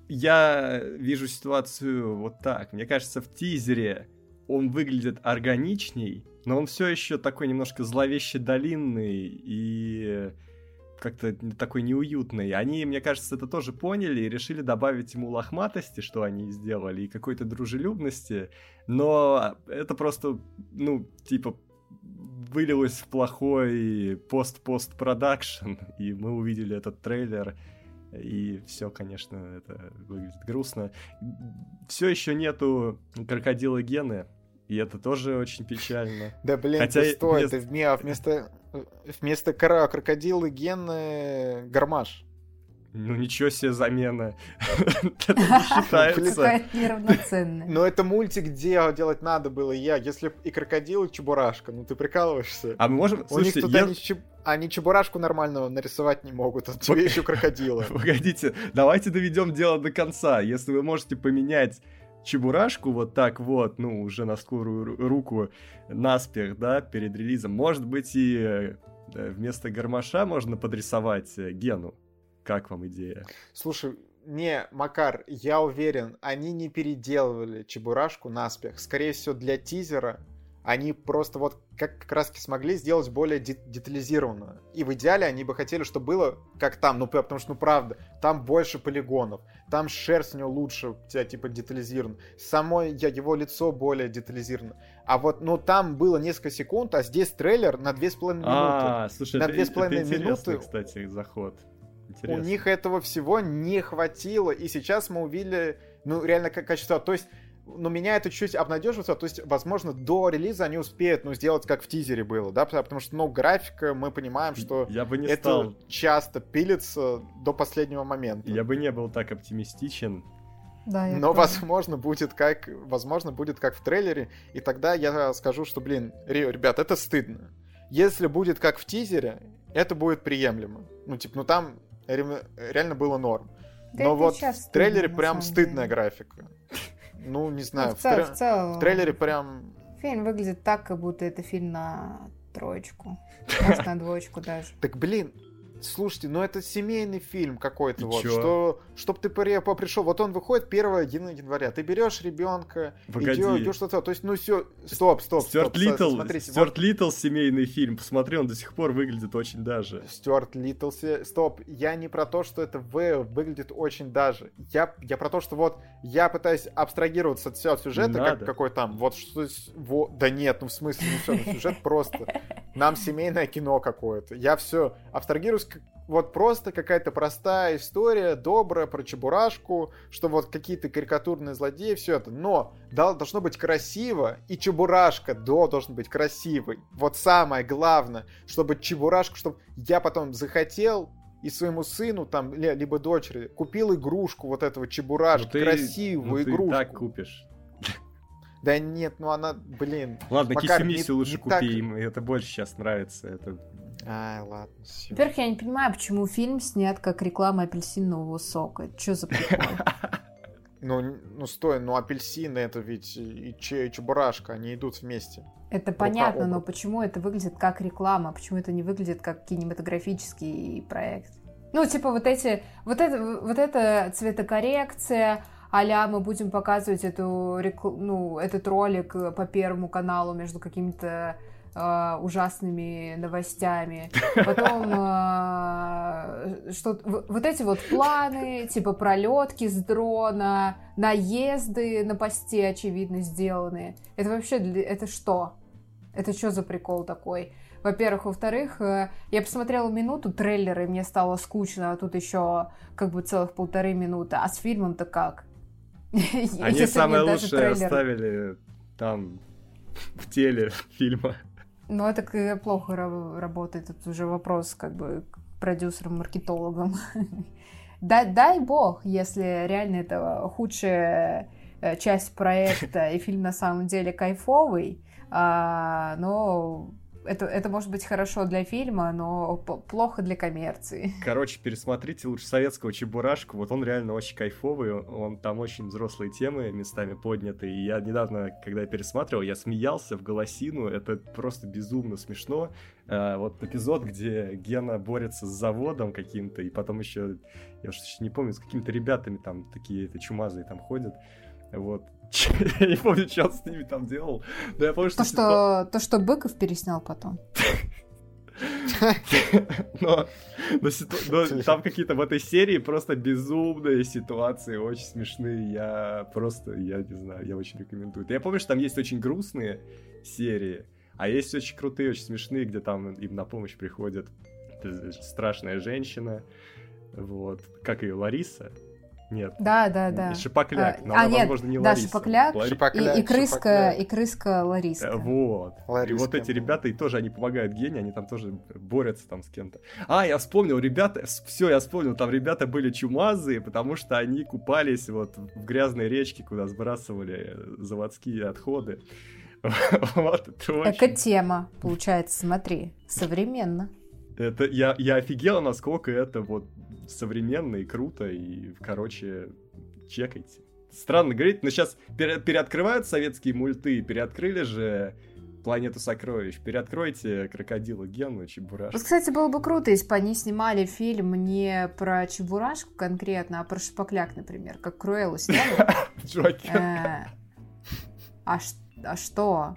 Я вижу ситуацию вот так. Мне кажется, в тизере он выглядит органичней, но он все еще такой немножко зловеще долинный и как-то такой неуютный. Они, мне кажется, это тоже поняли и решили добавить ему лохматости, что они сделали, и какой-то дружелюбности. Но это просто, ну, типа, вылилось в плохой пост-пост-продакшн, и мы увидели этот трейлер, и все, конечно, это выглядит грустно. Все еще нету крокодила Гены, и это тоже очень печально. Да блин, Хотя ты стой, вместо... ты вместо, вместо крокодила Гены гармаш. Ну ничего себе замена. Это не считается. неравноценная. Но это мультик, где делать надо было я. Если и крокодил, и чебурашка. Ну ты прикалываешься. А мы можем... У них тут они чебурашку нормального нарисовать не могут, а тебе еще крокодила. Погодите, давайте доведем дело до конца. Если вы можете поменять Чебурашку вот так вот, ну, уже на скорую руку наспех, да, перед релизом, может быть, и э, вместо гармоша можно подрисовать э, Гену. Как вам идея? Слушай, не, Макар, я уверен, они не переделывали Чебурашку наспех. Скорее всего, для тизера они просто вот как, как раз смогли сделать более де- детализированно. И в идеале они бы хотели, чтобы было как там, ну потому что, ну правда, там больше полигонов, там шерсть у него лучше, у тебя типа детализирован, само его лицо более детализировано. А вот, ну там было несколько секунд, а здесь трейлер на 2,5 минуты. А, слушай, на 2,5 минуты. кстати, заход. Интересно. У них этого всего не хватило, и сейчас мы увидели, ну, реально качество. То есть ну, меня это чуть обнадеживает, то есть, возможно, до релиза они успеют, ну, сделать как в тизере было, да, потому что, ну, графика, мы понимаем, что Я бы не это стал... часто пилится до последнего момента. Я бы не был так оптимистичен. Да, я Но, тоже. возможно, будет как, возможно, будет как в трейлере, и тогда я скажу, что, блин, ре- ребят, это стыдно. Если будет как в тизере, это будет приемлемо. Ну, типа, ну там ре- реально было норм. Да Но вот в трейлере стыдно, прям стыдная деле. графика. Ну, не Ну, знаю, в, в, цел- тре- в целом, в трейлере прям... Фильм выглядит так, как будто это фильм на троечку. Может, на двоечку даже. Так, блин, слушайте, ну это семейный фильм какой-то вот, чё? что, чтоб ты при- пришел, вот он выходит 1 января, ты берешь ребенка, идешь, что-то, то есть, ну все, стоп, стоп, Стюарт стоп, Литтл, смотрите, вот- Стюарт Литтл семейный фильм. Посмотри, он до сих пор выглядит очень даже. Стюарт Литтл, се- стоп, я не про то, что это В выглядит очень даже. Я, я про то, что вот я пытаюсь абстрагироваться от всего сюжета, как какой там, вот что... во- да нет, ну в смысле, ну все, ну сюжет просто. Нам семейное кино какое-то. Я все абстрагируюсь, вот просто какая-то простая история, добрая, про Чебурашку, что вот какие-то карикатурные злодеи, все это. Но да- должно быть красиво, и Чебурашка до должен быть красивый. Вот самое главное, чтобы Чебурашку, чтобы я потом захотел и своему сыну там, ли- либо дочери, купил игрушку вот этого Чебурашки, Ну ты- красивую ну ты игрушку. так купишь. Да нет, ну она, блин. Ладно, Макар, лучше не купи, так- им это больше сейчас нравится. Это Ай, ладно, всё. Во-первых, я не понимаю, почему фильм снят как реклама апельсинового сока. Что за прикол? Ну, ну стой, ну апельсины это ведь и, че- и чебурашка, они идут вместе. Это понятно, но почему это выглядит как реклама? Почему это не выглядит как кинематографический проект? Ну, типа вот эти, вот это, вот эта цветокоррекция, а мы будем показывать эту, ну, этот ролик по Первому каналу между какими-то э, ужасными новостями. Потом э, что вот эти вот планы, типа пролетки с дрона, наезды на посте, очевидно, сделаны. Это вообще, это что? Это что за прикол такой? Во-первых. Во-вторых, э, я посмотрела минуту трейлера, и мне стало скучно, а тут еще как бы целых полторы минуты. А с фильмом-то как? Они самое лучшее оставили там в теле фильма. Ну, это к- плохо ра- работает. Это уже вопрос как бы к продюсерам, маркетологам. Дай, дай бог, если реально это худшая э, часть проекта, и фильм на самом деле кайфовый, а, но это, это может быть хорошо для фильма, но плохо для коммерции. Короче, пересмотрите лучше советского Чебурашку. Вот он реально очень кайфовый. Он там очень взрослые темы местами подняты. И я недавно, когда я пересматривал, я смеялся в голосину. Это просто безумно смешно. А, вот эпизод, где Гена борется с заводом каким-то, и потом еще, я уж не помню, с какими-то ребятами там такие это чумазые там ходят. Вот. Я не помню, что он с ними там делал. Но я помню, что... То, что, то, что Быков переснял потом. Но, но ситу- но там какие-то в этой серии просто безумные ситуации, очень смешные. Я просто, я не знаю, я очень рекомендую. Я помню, что там есть очень грустные серии, а есть очень крутые, очень смешные, где там им на помощь приходит э, страшная женщина. Вот. Как ее, Лариса? Нет. Да, да, да. Шипокляк. А, но а, она, нет, возможно, не да, Лариса. Шипокляк. Лари- Шипокляк, И, и крыска, шипокляк. и крыска Лариска. Э, Вот. И Лариска, вот эти ребята, и тоже они помогают Гене, они там тоже борются там с кем-то. А, я вспомнил, ребята, все, я вспомнил, там ребята были чумазые, потому что они купались вот в грязной речке, куда сбрасывали э, заводские отходы. Вот, это очень... Эко-тема, получается, смотри, современно. Это, я, я офигела, насколько это вот современно и круто, и, короче, чекайте. Странно говорить, но сейчас переоткрывают советские мульты, переоткрыли же Планету сокровищ. Переоткройте крокодила Гену, Чебурашку. Вот, кстати, было бы круто, если бы они снимали фильм не про Чебурашку конкретно, а про Шпакляк, например, как Круэллу сняли. Джокер. Э, А а что?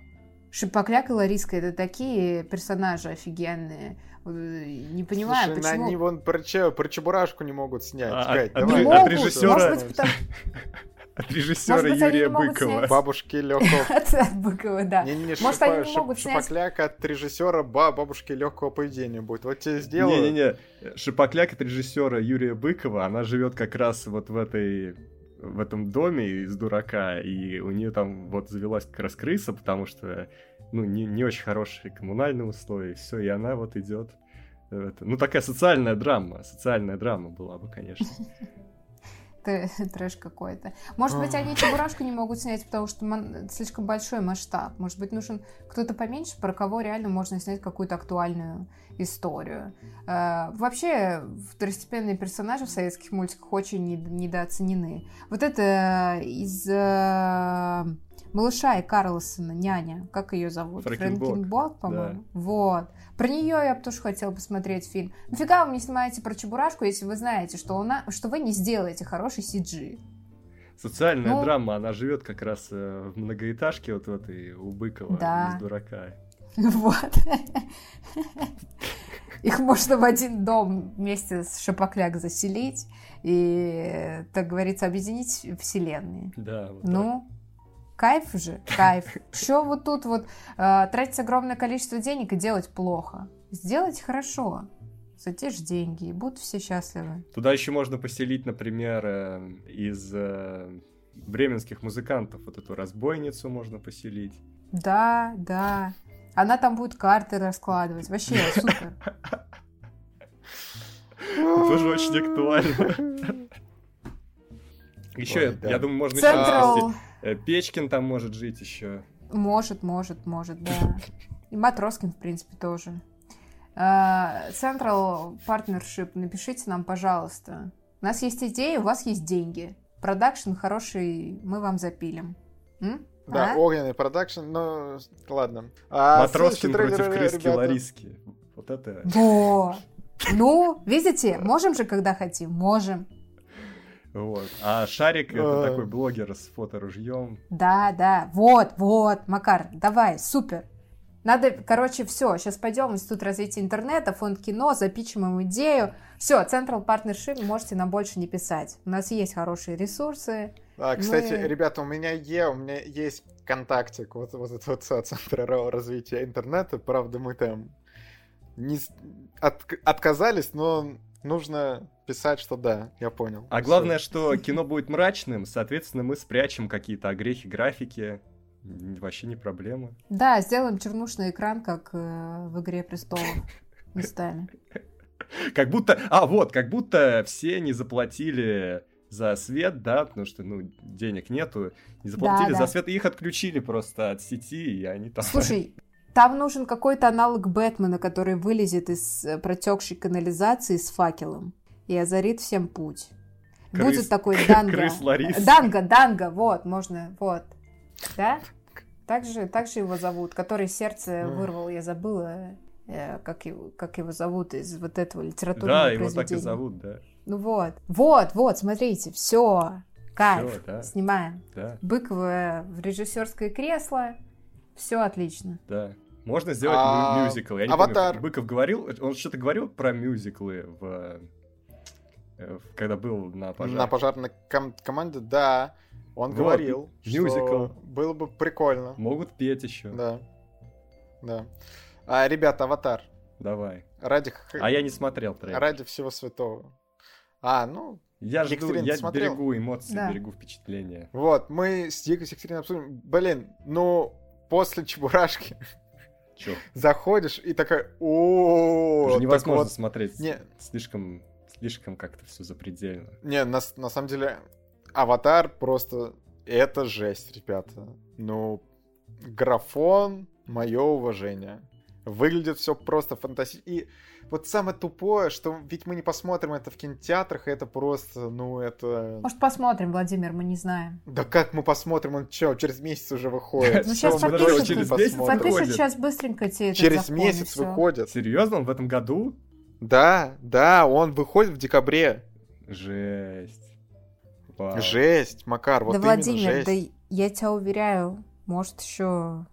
Шипокляк и Лариска это такие персонажи офигенные. Э, Не понимаю, Слушай, почему... они вон про, че- про Чебурашку не могут снять. А, Кать, а, Не давай. от могут, режиссера- может быть, потому- От режиссера Может быть, они Юрия не могут Быкова. снять. Бабушки легкого... от от Быкова, да. Не-не-не, Может, шипа- они не шип- могут снять- Шипокляк от режиссера ба- бабушки легкого поведения будет. Вот тебе сделаю. Не-не-не, Шипокляк от режиссера Юрия Быкова, она живет как раз вот в этой в этом доме из дурака, и у нее там вот завелась как раз крыса, потому что, ну, не, не очень хорошие коммунальные условия, все, и она вот идет. Это, ну, такая социальная драма, социальная драма была бы, конечно. трэш какой-то. Может быть, они Чебурашку не могут снять, потому что слишком большой масштаб. Может быть, нужен кто-то поменьше, про кого реально можно снять какую-то актуальную историю. Э, вообще, второстепенные персонажи в советских мультиках очень недооценены. Вот это из э, малыша и Карлсона, няня, как ее зовут? Фрэнкенбок, по-моему. Да. Вот. Про нее я бы тоже хотела посмотреть фильм. Нафига вы не снимаете про Чебурашку, если вы знаете, что, она, что вы не сделаете хороший CG? Социальная ну, драма, она живет как раз э, в многоэтажке вот в этой у Быкова да. из дурака. Вот. Их можно в один дом вместе с Шапокляк заселить и, так говорится, объединить вселенные. Да. Вот ну, Кайф же, кайф. Что вот тут вот э, тратить огромное количество денег и делать плохо? Сделать хорошо. За те же деньги, и будут все счастливы. Туда еще можно поселить, например, э, из э, бременских музыкантов вот эту разбойницу можно поселить. Да, да. Она там будет карты раскладывать. Вообще, супер. Тоже очень актуально. Еще, я думаю, можно еще Э, Печкин там может жить еще. Может, может, может, да. И Матроскин, в принципе, тоже. Э, Central Partnership, напишите нам, пожалуйста. У нас есть идеи, у вас есть деньги. Продакшн хороший, мы вам запилим. М? Да, а? огненный продакшн, но ладно. А Матроскин против Крыски ребята... Лариски. Вот это... Во! Ну, видите, можем же, когда хотим, можем. Вот. А Шарик это такой блогер с фоторужьем. Да, да. Вот, вот, Макар, давай, супер. Надо, короче, все, сейчас пойдем в Институт развития интернета, фонд кино, запичим им идею. Все, Central Partnership можете нам больше не писать. У нас есть хорошие ресурсы. А, кстати, мы... ребята, у меня е, у меня есть контактик, вот, вот этот вот Центр развития интернета. Правда, мы там не от, отказались, но нужно писать, что да, я понял. А главное, что кино будет мрачным, соответственно, мы спрячем какие-то огрехи графики. Вообще не проблема. Да, сделаем чернушный экран, как э, в «Игре престолов» местами. Как будто... А, вот, как будто все не заплатили за свет, да, потому что, ну, денег нету, не заплатили да, за да. свет, и их отключили просто от сети, и они там... Слушай, там нужен какой-то аналог Бэтмена, который вылезет из э, протекшей канализации с факелом и озарит всем путь. Крыс, Будет такой Данга. Крыс Ларис. Данга, Данга, вот, можно, вот. Да? Так же, так же его зовут, который сердце вырвал, я забыла, э, как его, как его зовут из вот этого литературного Да, его так и зовут, да. Ну вот, вот, вот, смотрите, все, кайф, всё, да. снимаем. Да. Быкова в режиссерское кресло, все отлично. Да. Можно сделать а, мюзикл. Я не Аватар. помню, Быков говорил, он что-то говорил про мюзиклы в когда был на пожарной. На пожарной ком- команде, да. Он вот, говорил, мюзикл. что было бы прикольно. Могут петь еще. Да. Да. А, ребята, аватар. Давай. Ради... А я не смотрел трейлер. Ради всего святого. А, ну, я жду, я смотрел. берегу эмоции, да. берегу впечатления. Вот, мы с Екатериной обсудим. Блин, ну, после Чебурашки Чё? заходишь и такая, о Уже невозможно смотреть. Не... Слишком слишком как-то все запредельно. Не, на, на самом деле, Аватар просто... Это жесть, ребята. Ну, графон, мое уважение. Выглядит все просто фантастично. И вот самое тупое, что ведь мы не посмотрим это в кинотеатрах, это просто, ну, это... Может, посмотрим, Владимир, мы не знаем. Да как мы посмотрим? Он что, через месяц уже выходит? Ну, сейчас подпишут, сейчас быстренько тебе Через месяц выходит. Серьезно? Он в этом году? Да, да, он выходит в декабре. Жесть. Вау. Жесть, Макар, вот да, именно Владимир, жесть. да я тебя уверяю, может еще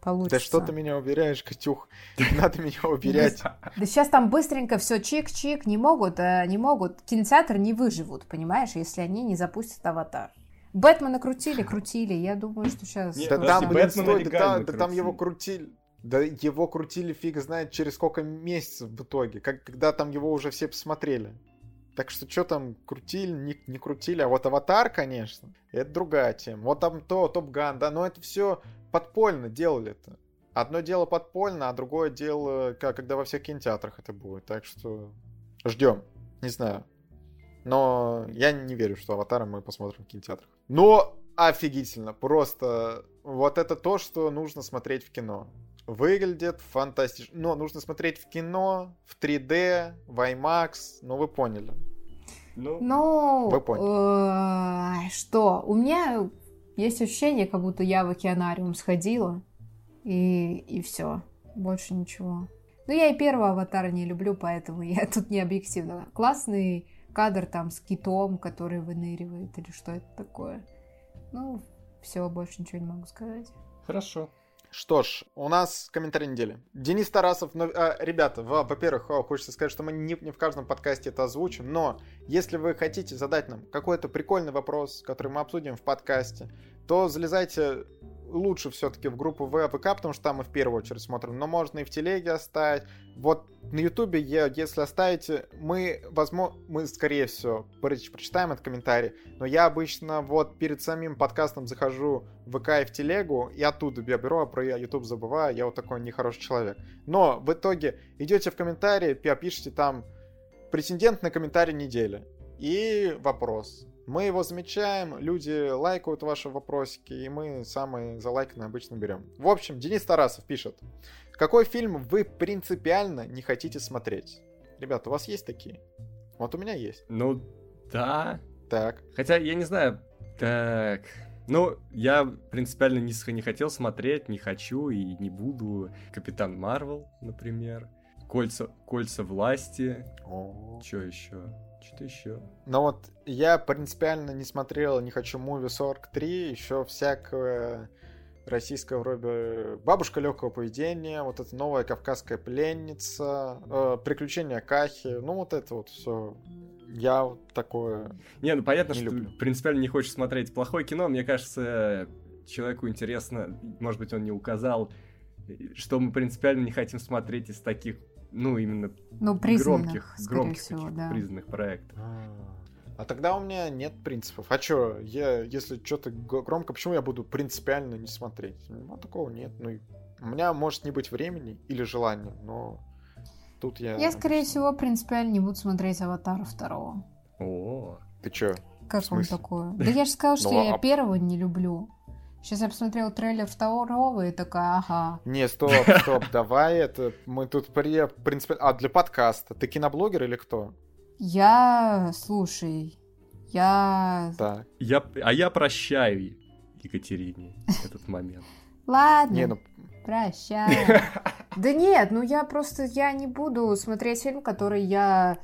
получится. Да что ты меня уверяешь, Катюх? Не надо меня уверять. Да сейчас там быстренько все чик-чик, не могут, э, не могут. Кинотеатр не выживут, понимаешь, если они не запустят аватар. Бэтмена крутили, крутили. Я думаю, что сейчас... да, там, блин, стой, да, да там его крутили. Да его крутили фиг знает через сколько месяцев в итоге, как, когда там его уже все посмотрели. Так что что там крутили, не, не крутили, а вот Аватар, конечно, это другая тема. Вот там то, Топ Ган, да, но это все подпольно делали это. Одно дело подпольно, а другое дело, как, когда во всех кинотеатрах это будет. Так что ждем. Не знаю. Но я не верю, что Аватара мы посмотрим в кинотеатрах. Но офигительно. Просто вот это то, что нужно смотреть в кино. Выглядит фантастично. Но нужно смотреть в кино, в 3D, в IMAX. Ну, вы поняли. Ну, ну вы поняли. Э, что? У меня есть ощущение, как будто я в океанариум сходила. И, и все. Больше ничего. Ну, я и первого аватара не люблю, поэтому я тут не объективно. Классный кадр там с китом, который выныривает, или что это такое. Ну, все, больше ничего не могу сказать. Хорошо. Что ж, у нас комментарий недели. Денис Тарасов, ну, э, ребята, во-первых, хочется сказать, что мы не, не в каждом подкасте это озвучим, но если вы хотите задать нам какой-то прикольный вопрос, который мы обсудим в подкасте, то залезайте лучше все-таки в группу ВПК, потому что там мы в первую очередь смотрим, но можно и в телеге оставить. Вот на Ютубе, если оставите, мы, возможно, мы, скорее всего, прочитаем этот комментарий, но я обычно вот перед самим подкастом захожу в ВК и в телегу, и оттуда я беру, а про Ютуб забываю, я вот такой нехороший человек. Но в итоге идете в комментарии, пишите там претендент на комментарий недели и вопрос. Мы его замечаем, люди лайкают ваши вопросики, и мы самые залайканные обычно берем. В общем, Денис Тарасов пишет. Какой фильм вы принципиально не хотите смотреть? Ребята, у вас есть такие? Вот у меня есть. Ну, да. Так. Хотя, я не знаю, так... Ну, я принципиально не, не хотел смотреть, не хочу и не буду. Капитан Марвел, например. Кольца, кольца власти. О. Что еще? Что-то еще. Но вот я принципиально не смотрел, не хочу муви 43, еще всякое российское вроде «Бабушка легкого поведения», вот эта новая кавказская пленница, э, «Приключения Кахи», ну вот это вот все. Я вот такое Не, ну понятно, не что люблю. принципиально не хочешь смотреть плохое кино, мне кажется, человеку интересно, может быть, он не указал, что мы принципиально не хотим смотреть из таких ну, именно ну, громких, громких всего, да. признанных проектов. А, а тогда у меня нет принципов. А что, я, если что-то громко, почему я буду принципиально не смотреть? Ну, такого нет. Ну, у меня может не быть времени или желания, но тут я... Я, скорее всего, принципиально не буду смотреть «Аватара» второго. О, ты чё? Как он такое? Да я же сказала, что ну, я а первого не люблю. Сейчас я посмотрел трейлер второго и такая, ага. Не, стоп, стоп, давай это, мы тут при, в принципе, а для подкаста, ты киноблогер или кто? Я, слушай, я... Так. Я, а я прощаю Екатерине этот момент. Ладно, не, ну... прощаю. Да нет, ну я просто, я не буду смотреть фильм, который я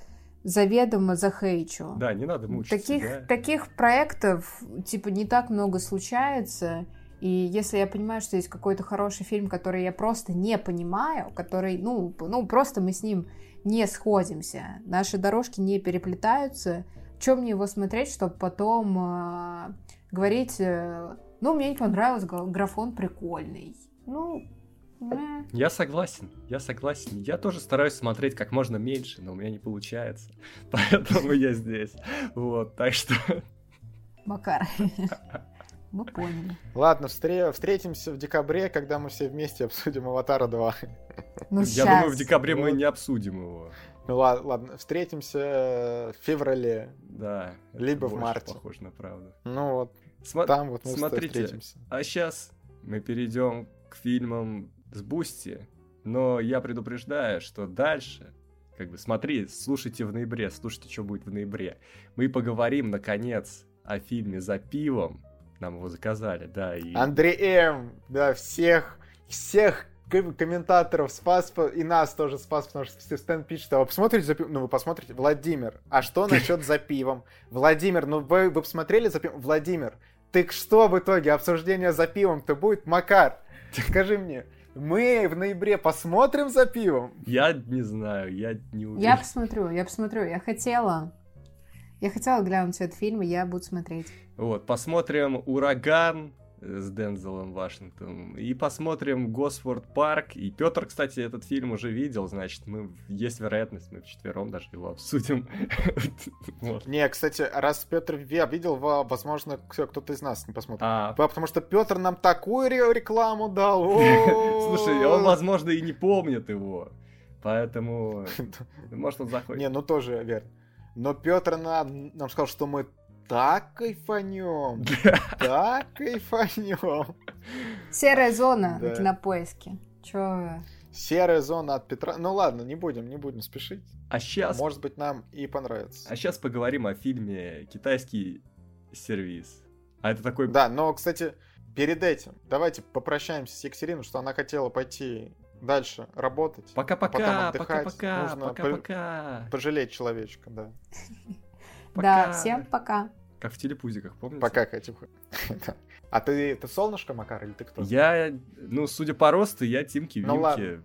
заведомо захейчу. Да, не надо мучиться. Таких, да? таких проектов, типа, не так много случается. И если я понимаю, что есть какой-то хороший фильм, который я просто не понимаю, который, ну, ну просто мы с ним не сходимся, наши дорожки не переплетаются, чем мне его смотреть, чтобы потом э, говорить, э, ну, мне не понравился, графон прикольный. Ну, я согласен, я согласен. Я тоже стараюсь смотреть как можно меньше, но у меня не получается. Поэтому я здесь. Вот, так что... Макар. Мы поняли. Ладно, встре- встретимся в декабре, когда мы все вместе обсудим Аватара 2. Ну, Я думаю, в декабре мы не обсудим его. Ну ладно, ладно, встретимся в феврале. Да. Либо в марте. Похоже на правду. Ну вот, Сма- там вот мы смотрите, встретимся. А сейчас мы перейдем к фильмам с Бусти, но я предупреждаю, что дальше, как бы смотри, слушайте в ноябре, слушайте, что будет в ноябре. Мы поговорим, наконец, о фильме «За пивом». Нам его заказали, да. И... Андрей М, да, всех, всех комментаторов спас, и нас тоже спас, потому что Стэн пишет, а вы посмотрите за пивом? Ну, вы посмотрите. Владимир, а что насчет за пивом? Владимир, ну вы, вы посмотрели за пивом? Владимир, ты что в итоге? Обсуждение за пивом-то будет? Макар, скажи мне. Мы в ноябре посмотрим за пивом? Я не знаю, я не уверен. Я посмотрю, я посмотрю. Я хотела. Я хотела глянуть этот фильм, и я буду смотреть. Вот, посмотрим «Ураган», с Дензелом Вашингтоном. И посмотрим Госфорд Парк. И Петр, кстати, этот фильм уже видел, значит, мы есть вероятность, мы вчетвером даже его обсудим. Не, кстати, раз Петр видел, возможно, кто-то из нас не посмотрит. А. Потому что Петр нам такую рекламу дал. Слушай, он, возможно, и не помнит его. Поэтому, может, он заходит. Не, ну тоже верно. Но Петр нам, нам сказал, что мы так кайфанем, так кайфанем. Серая зона да. на кинопоиске. Чё? Серая зона от Петра. Ну ладно, не будем, не будем спешить. А сейчас... Может быть, нам и понравится. А сейчас поговорим о фильме «Китайский сервис». А это такой... Да, но, кстати, перед этим давайте попрощаемся с Екатериной, что она хотела пойти дальше работать. Пока-пока, пока-пока, пока-пока. Пожалеть человечка, да. Да, всем пока. Как в телепузиках, помните? Пока, Катя. А ты, ты солнышко, Макар, или ты кто? Я, ну, судя по росту, я Тимки ну, Вимки.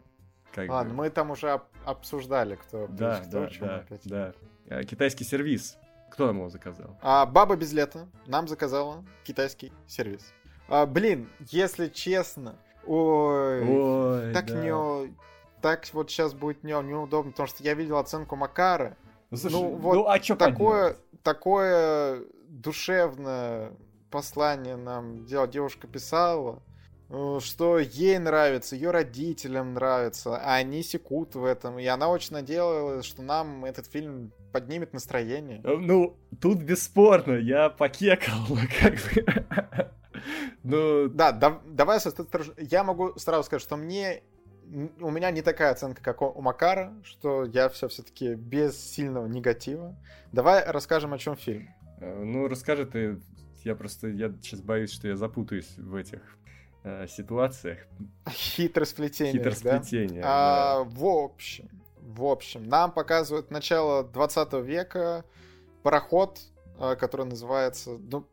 Ладно, ладно мы там уже об, обсуждали, кто Да, кто, да, да, да. А, китайский сервис. Кто нам его заказал? А, Баба без лета нам заказала китайский сервис. А, блин, если честно, ой, ой так да. не... Так вот сейчас будет не, неудобно, потому что я видел оценку Макара, ну, слушай, ну, вот ну а что такое, такое душевное послание нам девушка писала, э, что ей нравится, ее родителям нравится, а они секут в этом. И она очень надеялась, что нам этот фильм поднимет настроение. Э, ну, тут бесспорно, я покекал, как бы. Ну... Да, да, давай я могу сразу сказать, что мне у меня не такая оценка, как у Макара, что я все все-таки без сильного негатива. Давай расскажем, о чем фильм. Э, ну, расскажи ты. Я просто, я сейчас боюсь, что я запутаюсь в этих э, ситуациях. Хитросплетение. Хитросплетение. Да? А, В общем, в общем, нам показывают начало 20 века пароход, э, который называется, ну,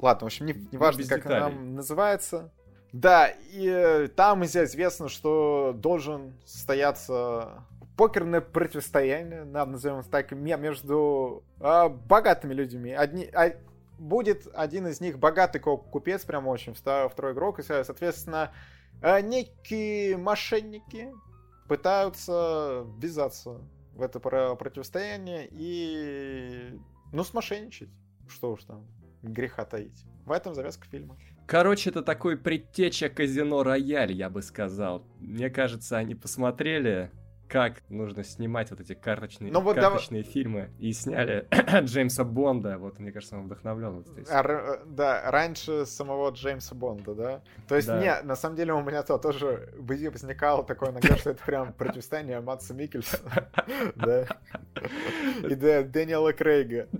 ладно, в общем, не, не важно, ну, как он нам называется. Да, и э, там известно, что должен состояться покерное противостояние, назовем так, между э, богатыми людьми. Одни, а, будет один из них богатый купец, прям очень, второй игрок, и, соответственно, э, некие мошенники пытаются ввязаться в это противостояние и, ну, смошенничать. Что уж там, греха таить. В этом завязка фильма. Короче, это такой предтеча казино Рояль, я бы сказал. Мне кажется, они посмотрели, как нужно снимать вот эти карточные, ну, вот карточные дав... фильмы, и сняли Джеймса Бонда. Вот, мне кажется, он вдохновлен вот здесь. А, да, раньше самого Джеймса Бонда, да? То есть, да. не, на самом деле у меня то тоже возникало такое иногда, что это прям противостояние Матса Микельсона, да, и Дэниела Крейга.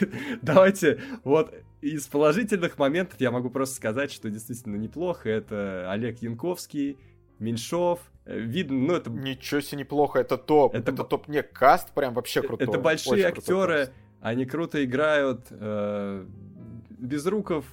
Давайте, вот из положительных моментов я могу просто сказать, что действительно неплохо. Это Олег Янковский, Меньшов. Э, видно, ну это... Ничего себе неплохо, это топ. Это, это топ, не, каст прям вообще крутой. Это большие актеры, они круто играют. Э, Безруков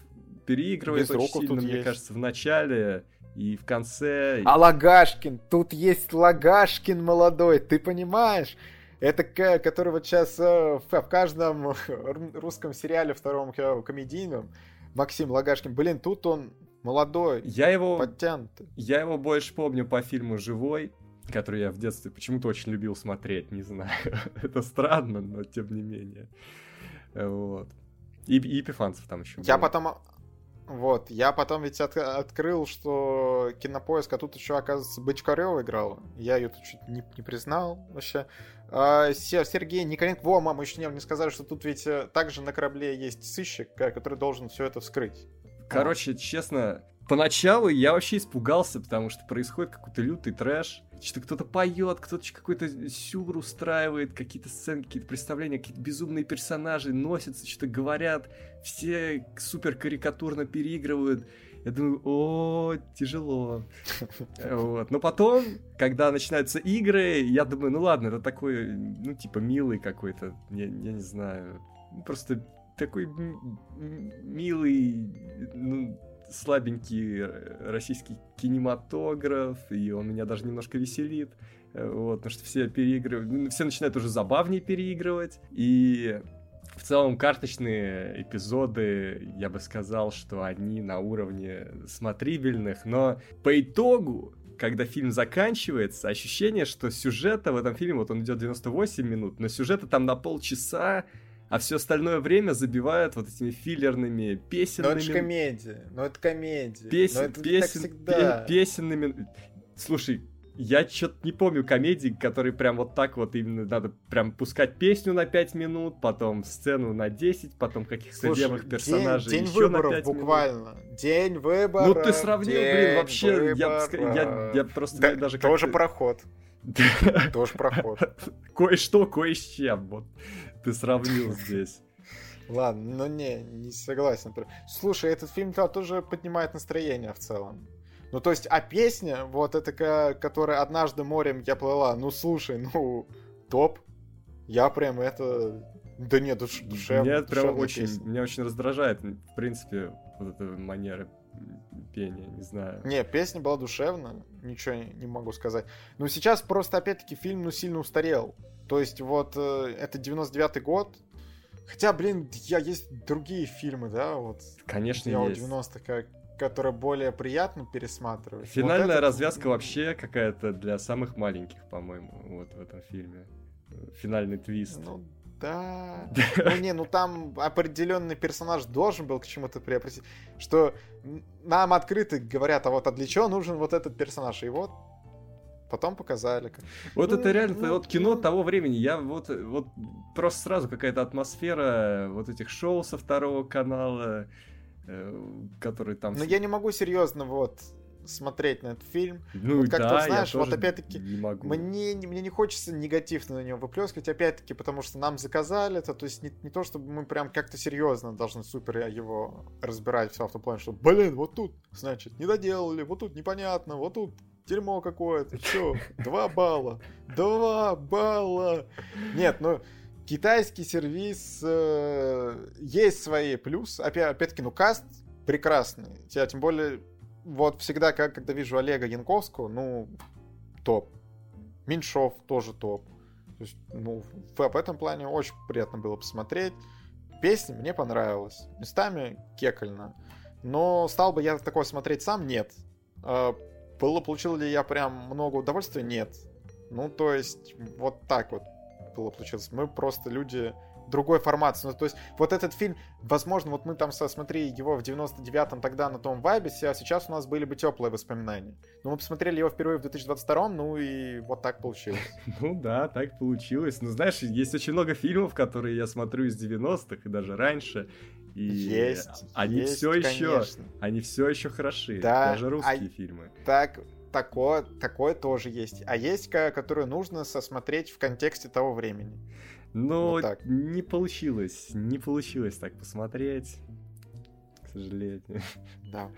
переигрывает Безруков очень сильно, мне есть. кажется, в начале и в конце. А Лагашкин, тут есть Лагашкин молодой, ты понимаешь? Это который вот сейчас э, в каждом русском сериале втором комедийном Максим Лагашкин. Блин, тут он молодой, я его, подтянутый. Я его больше помню по фильму «Живой», который я в детстве почему-то очень любил смотреть, не знаю. Это странно, но тем не менее. Вот. И, и Епифанцев там еще. Я был. потом вот, я потом ведь от, открыл, что кинопоиск, а тут еще, оказывается, Бочкарева играла. Я ее тут чуть не, не признал вообще. А, Сергей Николенко, во, мама, еще не, не сказали, что тут ведь э, также на корабле есть сыщик, который должен все это вскрыть. Короче, честно, поначалу я вообще испугался, потому что происходит какой-то лютый трэш. Что кто-то поет, кто-то какой-то сюр устраивает, какие-то сцены, какие-то представления, какие-то безумные персонажи носятся, что-то говорят, все супер карикатурно переигрывают. Я думаю, о, тяжело. Вот. Но потом, когда начинаются игры, я думаю, ну ладно, это такой, ну, типа, милый какой-то, я, я не знаю, просто такой милый, ну, слабенький российский кинематограф, и он меня даже немножко веселит. Вот, потому что все переигрывают, ну, все начинают уже забавнее переигрывать, и в целом карточные эпизоды, я бы сказал, что они на уровне смотрибельных, но по итогу когда фильм заканчивается, ощущение, что сюжета в этом фильме, вот он идет 98 минут, но сюжета там на полчаса, а все остальное время забивают вот этими филлерными песенными... Но это же комедия, но это комедия. Песен, но это песен, пе- песенными... Слушай, я что-то не помню комедии, которые прям вот так вот именно надо прям пускать песню на 5 минут, потом сцену на 10, потом каких-то девных персонажей день, день еще выборов на 5 буквально. Минут. День выборов. Ну ты сравнил, блин, вообще, я, я, я просто да, даже Тоже как-то... проход. Тоже проход. Кое-что, кое с чем, вот ты сравнил здесь. Ладно, ну не, не согласен. Слушай, этот фильм тоже поднимает настроение в целом. Ну, то есть, а песня, вот эта, которая «Однажды морем я плыла», ну, слушай, ну, топ. Я прям это... Да нет, душ, душевно. Меня прям очень, песня. меня очень раздражает, в принципе, вот эта манера пения, не знаю. Не, песня была душевная, ничего не, не могу сказать. Но сейчас просто, опять-таки, фильм, ну, сильно устарел. То есть, вот, э, это 99-й год, Хотя, блин, я есть другие фильмы, да, вот. Конечно, я есть. 90-х, как которые более приятно пересматривать. Финальная вот этот... развязка вообще какая-то для самых маленьких, по-моему, вот в этом фильме. Финальный твист. Ну, да. Ну не, ну там определенный персонаж должен был к чему-то приобрести. Что нам открыто говорят, а вот а для чего нужен вот этот персонаж? И вот потом показали. Вот ну, это реально ну, вот кино ну... того времени. Я вот, вот просто сразу какая-то атмосфера вот этих шоу со второго канала, который там... Но я не могу серьезно вот смотреть на этот фильм. Ну вот как-то, да, знаешь, вот опять-таки. Мне, мне не хочется негативно на него выплескивать, опять-таки, потому что нам заказали это, то есть не, не то, чтобы мы прям как-то серьезно должны супер его разбирать все в том плане, что, блин, вот тут, значит, не доделали, вот тут непонятно, вот тут дерьмо какое-то, все, два балла, два балла. Нет, ну, китайский сервис э, есть свои плюсы. Опять, опять-таки, ну, каст прекрасный. Я тем более, вот всегда, когда вижу Олега Янковского, ну, топ. Меньшов тоже топ. То есть, ну, в, в этом плане очень приятно было посмотреть. Песня мне понравилась. Местами кекально. Но стал бы я такое смотреть сам? Нет. Э, было, получил ли я прям много удовольствия? Нет. Ну, то есть, вот так вот было получилось. Мы просто люди другой формации. Ну, то есть, вот этот фильм, возможно, вот мы там смотрели его в 99-м тогда на том вайбе, а сейчас у нас были бы теплые воспоминания. Но мы посмотрели его впервые в 2022-м, ну и вот так получилось. Ну да, так получилось. Ну, знаешь, есть очень много фильмов, которые я смотрю из 90-х и даже раньше. И есть, они есть, все еще, они все еще хороши, да, даже русские а, фильмы. Так, такое, такое тоже есть. А есть, которую нужно сосмотреть в контексте того времени. Но вот не получилось, не получилось так посмотреть, к сожалению. Да.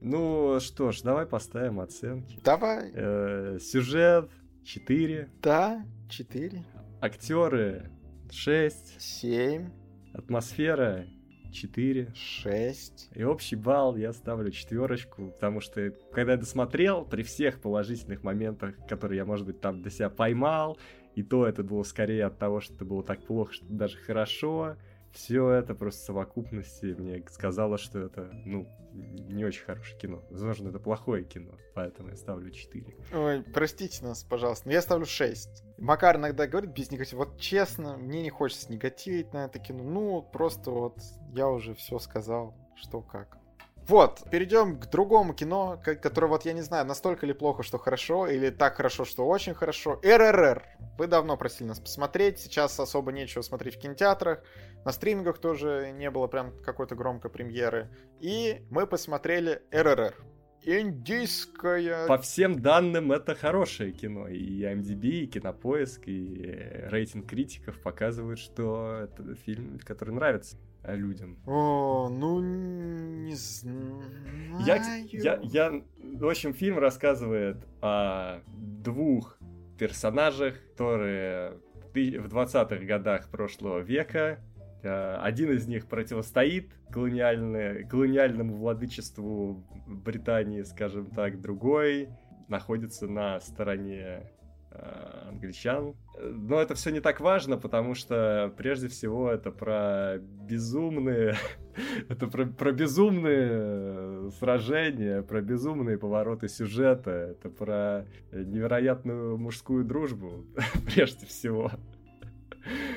Ну что ж, давай поставим оценки. Давай. Э, сюжет 4. Да, 4. Актеры 6. 7. Атмосфера 4. 6. И общий балл я ставлю четверочку, потому что, когда я досмотрел, при всех положительных моментах, которые я, может быть, там для себя поймал, и то это было скорее от того, что это было так плохо, что даже хорошо, все это просто в совокупности мне сказала, что это, ну, не очень хорошее кино. Возможно, это плохое кино, поэтому я ставлю 4. Ой, простите нас, пожалуйста, но я ставлю 6. Макар иногда говорит без негатива. Вот честно, мне не хочется негативить на это кино. Ну, просто вот я уже все сказал, что как. Вот, перейдем к другому кино, которое, вот я не знаю, настолько ли плохо, что хорошо, или так хорошо, что очень хорошо. РРР. Вы давно просили нас посмотреть, сейчас особо нечего смотреть в кинотеатрах, на стримингах тоже не было прям какой-то громкой премьеры. И мы посмотрели РРР. Индийская... По всем данным, это хорошее кино. И IMDb, и Кинопоиск, и э, рейтинг критиков показывают, что это фильм, который нравится людям. О, ну не знаю. Я, я, я, в общем, фильм рассказывает о двух персонажах, которые в 20-х годах прошлого века э, один из них противостоит колониальному владычеству Британии, скажем так, другой находится на стороне англичан. Но это все не так важно, потому что прежде всего это про безумные... это про, про безумные сражения, про безумные повороты сюжета, это про невероятную мужскую дружбу, прежде всего.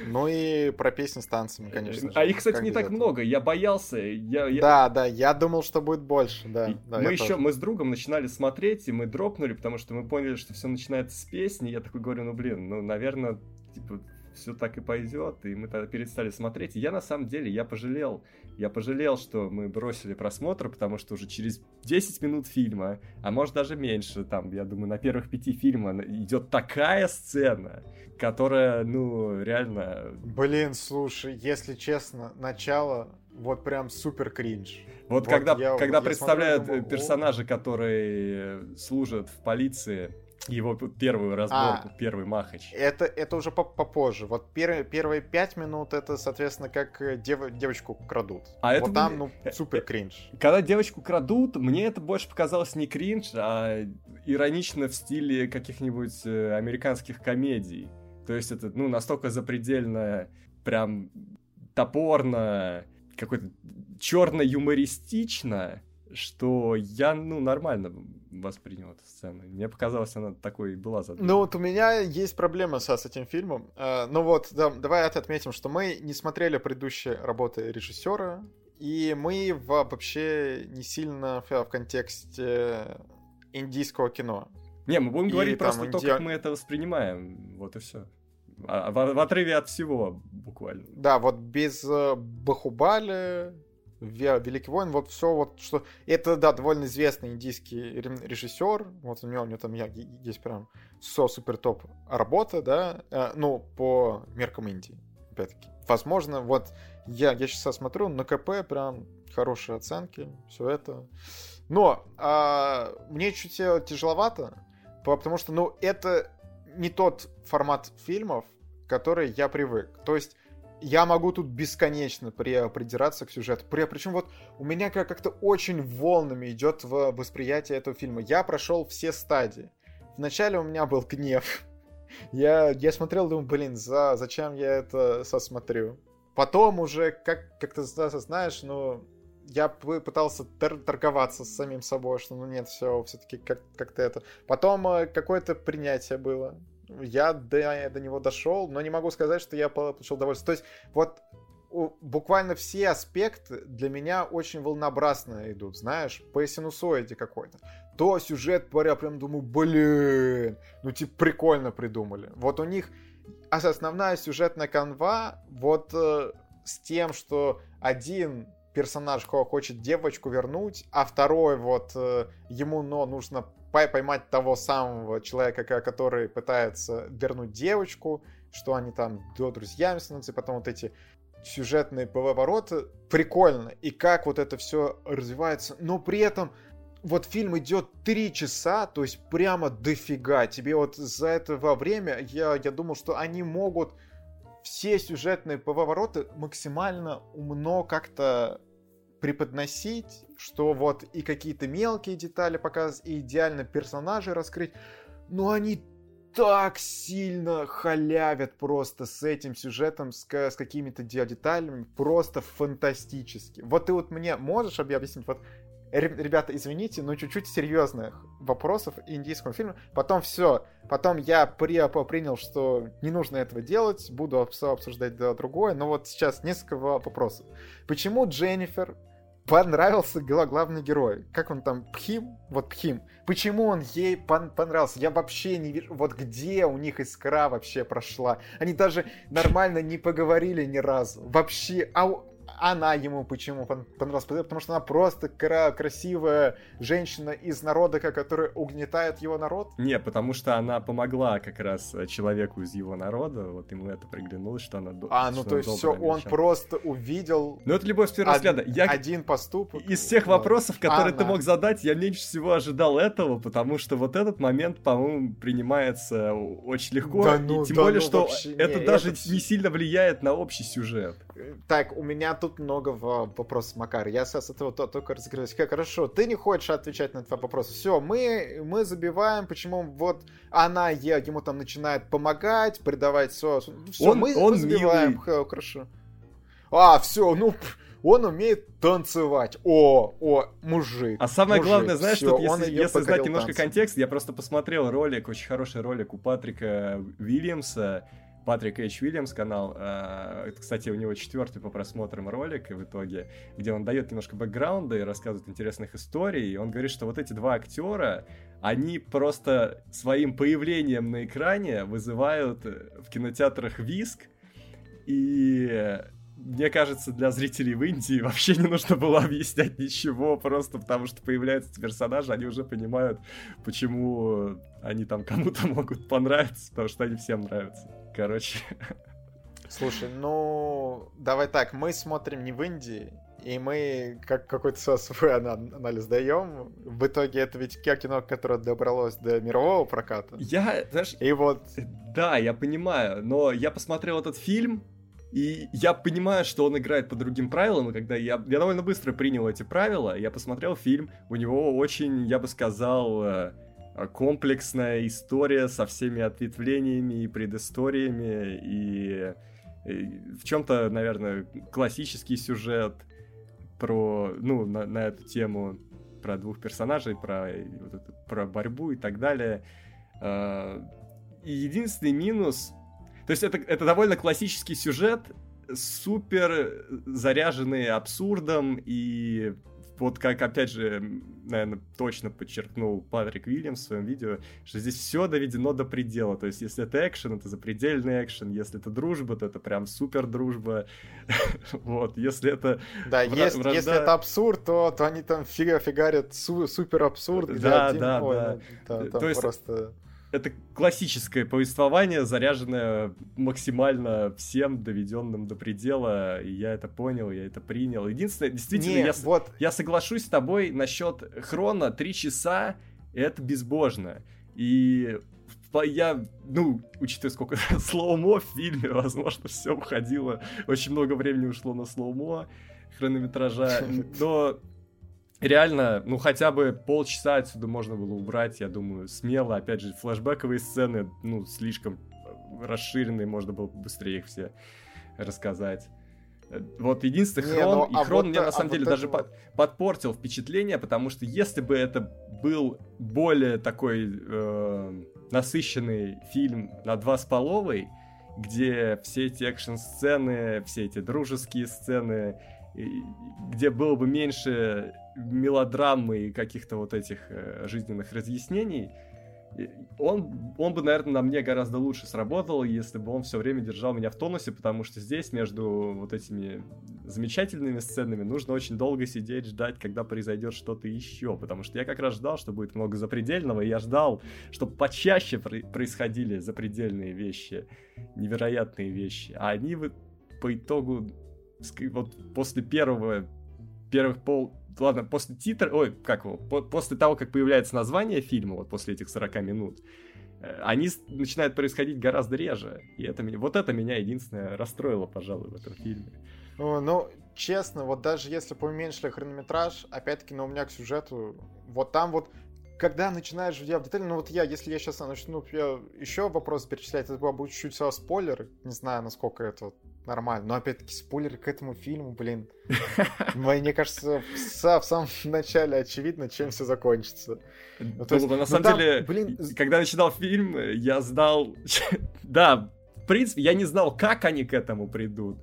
Ну и про песни с танцами, конечно. А их, кстати, не так много. Я боялся. Я, я... Да, да, я думал, что будет больше, да. да мы еще, тоже. мы с другом начинали смотреть, и мы дропнули, потому что мы поняли, что все начинается с песни. Я такой говорю, ну блин, ну, наверное, типа, все так и пойдет, и мы тогда перестали смотреть. И я на самом деле, я пожалел, я пожалел, что мы бросили просмотр, потому что уже через 10 минут фильма, а может даже меньше, там, я думаю, на первых пяти фильма идет такая сцена, которая, ну, реально... Блин, слушай, если честно, начало вот прям супер кринж. Вот, вот когда, я, когда я представляют смотрю, персонажи, которые служат в полиции, его первую разборку, а, первый махач. Это, это уже попозже. Вот пер, первые пять минут это, соответственно, как э, дев, девочку крадут. А вот это там, ну, супер кринж. Когда девочку крадут, мне это больше показалось не кринж, а иронично в стиле каких-нибудь э, американских комедий. То есть это, ну, настолько запредельно, прям топорно, какой-то черно-юмористично, что я, ну, нормально воспринял эту сцену. Мне показалось, она такой и была задумана. Ну, вот у меня есть проблема со, с этим фильмом. Uh, ну вот, да, давай отметим, что мы не смотрели предыдущие работы режиссера, и мы вообще не сильно в, в контексте индийского кино. Не, мы будем и говорить просто инди... то, как мы это воспринимаем. Вот и все. А, в, в отрыве от всего, буквально. Да, вот без э, Бахубали, Великий воин, вот все вот, что... Это, да, довольно известный индийский режиссер, вот у него, у него там есть прям со супер топ работа, да, э, ну, по меркам Индии, опять-таки. Возможно, вот я, я сейчас смотрю, на КП прям хорошие оценки, все это. Но а, мне чуть тяжеловато, потому что, ну, это не тот формат фильмов, который я привык. То есть я могу тут бесконечно при, придираться к сюжету. При, причем вот у меня как-то очень волнами идет в восприятие этого фильма. Я прошел все стадии. Вначале у меня был гнев. Я, я смотрел, думаю, блин, за, зачем я это сосмотрю? Потом уже, как, как ты знаешь, ну, я пытался тор торговаться с самим собой, что ну нет, все, все-таки как- как-то это. Потом э, какое-то принятие было я до, до него дошел, но не могу сказать, что я получил удовольствие. То есть вот буквально все аспекты для меня очень волнообразно идут, знаешь, по синусоиде какой-то. То сюжет, я прям думаю, блин, ну типа прикольно придумали. Вот у них основная сюжетная канва вот э, с тем, что один персонаж хочет девочку вернуть, а второй вот э, ему но нужно поймать того самого человека, который пытается вернуть девочку, что они там до друзьями становятся, и потом вот эти сюжетные повороты. Прикольно. И как вот это все развивается. Но при этом вот фильм идет три часа, то есть прямо дофига. Тебе вот за это время я, я думал, что они могут все сюжетные повороты максимально умно как-то преподносить, что вот и какие-то мелкие детали показывать, и идеально персонажей раскрыть, но они так сильно халявят просто с этим сюжетом, с, с какими-то деталями, просто фантастически. Вот ты вот мне можешь объяснить, вот ребята, извините, но чуть-чуть серьезных вопросов индийскому фильму. Потом все. Потом я при, принял, что не нужно этого делать, буду обсуждать другое. Но вот сейчас несколько вопросов. Почему Дженнифер понравился главный герой. Как он там, Пхим? Вот Пхим. Почему он ей пон понравился? Я вообще не вижу, вот где у них искра вообще прошла. Они даже нормально не поговорили ни разу. Вообще, а она ему почему понравилась? Потому что она просто кра- красивая женщина из народа, которая угнетает его народ? Не, потому что она помогла как раз человеку из его народа, вот ему это приглянулось, что она А, ну то есть все, он просто увидел... Ну это любовь с первого од- взгляда. Я... Один поступок. Из всех вопросов, которые она... ты мог задать, я меньше всего ожидал этого, потому что вот этот момент, по-моему, принимается очень легко, да, ну, и тем да, более, ну, что это не, даже это... не сильно влияет на общий сюжет. Так, у меня тут тут много вопросов, Макар. Я сейчас этого только разыгрываюсь. Хорошо, ты не хочешь отвечать на этот вопрос. Все, мы, мы забиваем, почему вот она ему там начинает помогать, придавать все. Все, он, мы, он мы забиваем. Милый. Хорошо. А, все, ну, он умеет танцевать. О, о, мужик. А самое мужик, главное, знаешь, что если, если знать немножко танцем. контекст, я просто посмотрел ролик, очень хороший ролик у Патрика Уильямса, Патрик Эйч Уильямс канал. Это, кстати, у него четвертый по просмотрам ролик в итоге, где он дает немножко бэкграунда и рассказывает интересных историй. И он говорит, что вот эти два актера, они просто своим появлением на экране вызывают в кинотеатрах виск. И мне кажется, для зрителей в Индии вообще не нужно было объяснять ничего, просто потому что появляются эти персонажи, они уже понимают, почему они там кому-то могут понравиться, потому что они всем нравятся. Короче. Слушай, ну, давай так, мы смотрим не в Индии, и мы как какой-то свой анализ даем. В итоге это ведь кино, которое добралось до мирового проката. Я, знаешь... И вот... Да, я понимаю, но я посмотрел этот фильм, и я понимаю, что он играет по другим правилам, и когда я, я довольно быстро принял эти правила, я посмотрел фильм, у него очень, я бы сказал, э, комплексная история со всеми ответвлениями и предысториями, и, и в чем-то, наверное, классический сюжет про, ну, на, на эту тему, про двух персонажей, про, вот это, про борьбу и так далее. Э, и единственный минус то есть это, это довольно классический сюжет, супер заряженный абсурдом и вот как, опять же, наверное, точно подчеркнул Патрик Уильямс в своем видео, что здесь все доведено до предела. То есть, если это экшен, это запредельный экшен. Если это дружба, то это прям супер дружба. вот, если это... Да, если, вражда... если это абсурд, то, то они там фига фигарят су- супер абсурд. Да, один... да, Ой, да. Ну, да. То есть, просто это классическое повествование, заряженное максимально всем, доведенным до предела. И я это понял, я это принял. Единственное, действительно, Не, я, вот... я соглашусь с тобой насчет хрона. Три часа это безбожно. И я, ну, учитывая, сколько slow-mo в фильме, возможно, все уходило. Очень много времени ушло на slow-mo хронометража. Но реально, ну хотя бы полчаса отсюда можно было убрать, я думаю, смело. Опять же, флэшбэковые сцены, ну, слишком расширенные, можно было быстрее их все рассказать. Вот единственный не, хрон, ну, а и хрон вот, мне на самом а деле вот даже вот... подпортил впечатление, потому что если бы это был более такой э, насыщенный фильм на два с половой, где все эти экшн-сцены, все эти дружеские сцены, где было бы меньше мелодрамы и каких-то вот этих э, жизненных разъяснений, он, он бы, наверное, на мне гораздо лучше сработал, если бы он все время держал меня в тонусе, потому что здесь между вот этими замечательными сценами нужно очень долго сидеть, ждать, когда произойдет что-то еще, потому что я как раз ждал, что будет много запредельного, и я ждал, чтобы почаще происходили запредельные вещи, невероятные вещи, а они по итогу вот после первого первых пол ладно, после титра, ой, как его, по, после того, как появляется название фильма, вот после этих 40 минут, э, они начинают происходить гораздо реже. И это меня, вот это меня единственное расстроило, пожалуй, в этом фильме. О, ну, честно, вот даже если бы уменьшили хронометраж, опять-таки, но у меня к сюжету, вот там вот когда начинаешь делать детали, ну вот я, если я сейчас начну я еще вопрос перечислять, это будет чуть-чуть спойлер, не знаю, насколько это нормально. Но опять-таки спойлер к этому фильму, блин. Мне кажется, в самом начале очевидно, чем все закончится. Ну, то есть, на ну, самом там, деле, блин... когда начинал фильм, я знал... да, в принципе, я не знал, как они к этому придут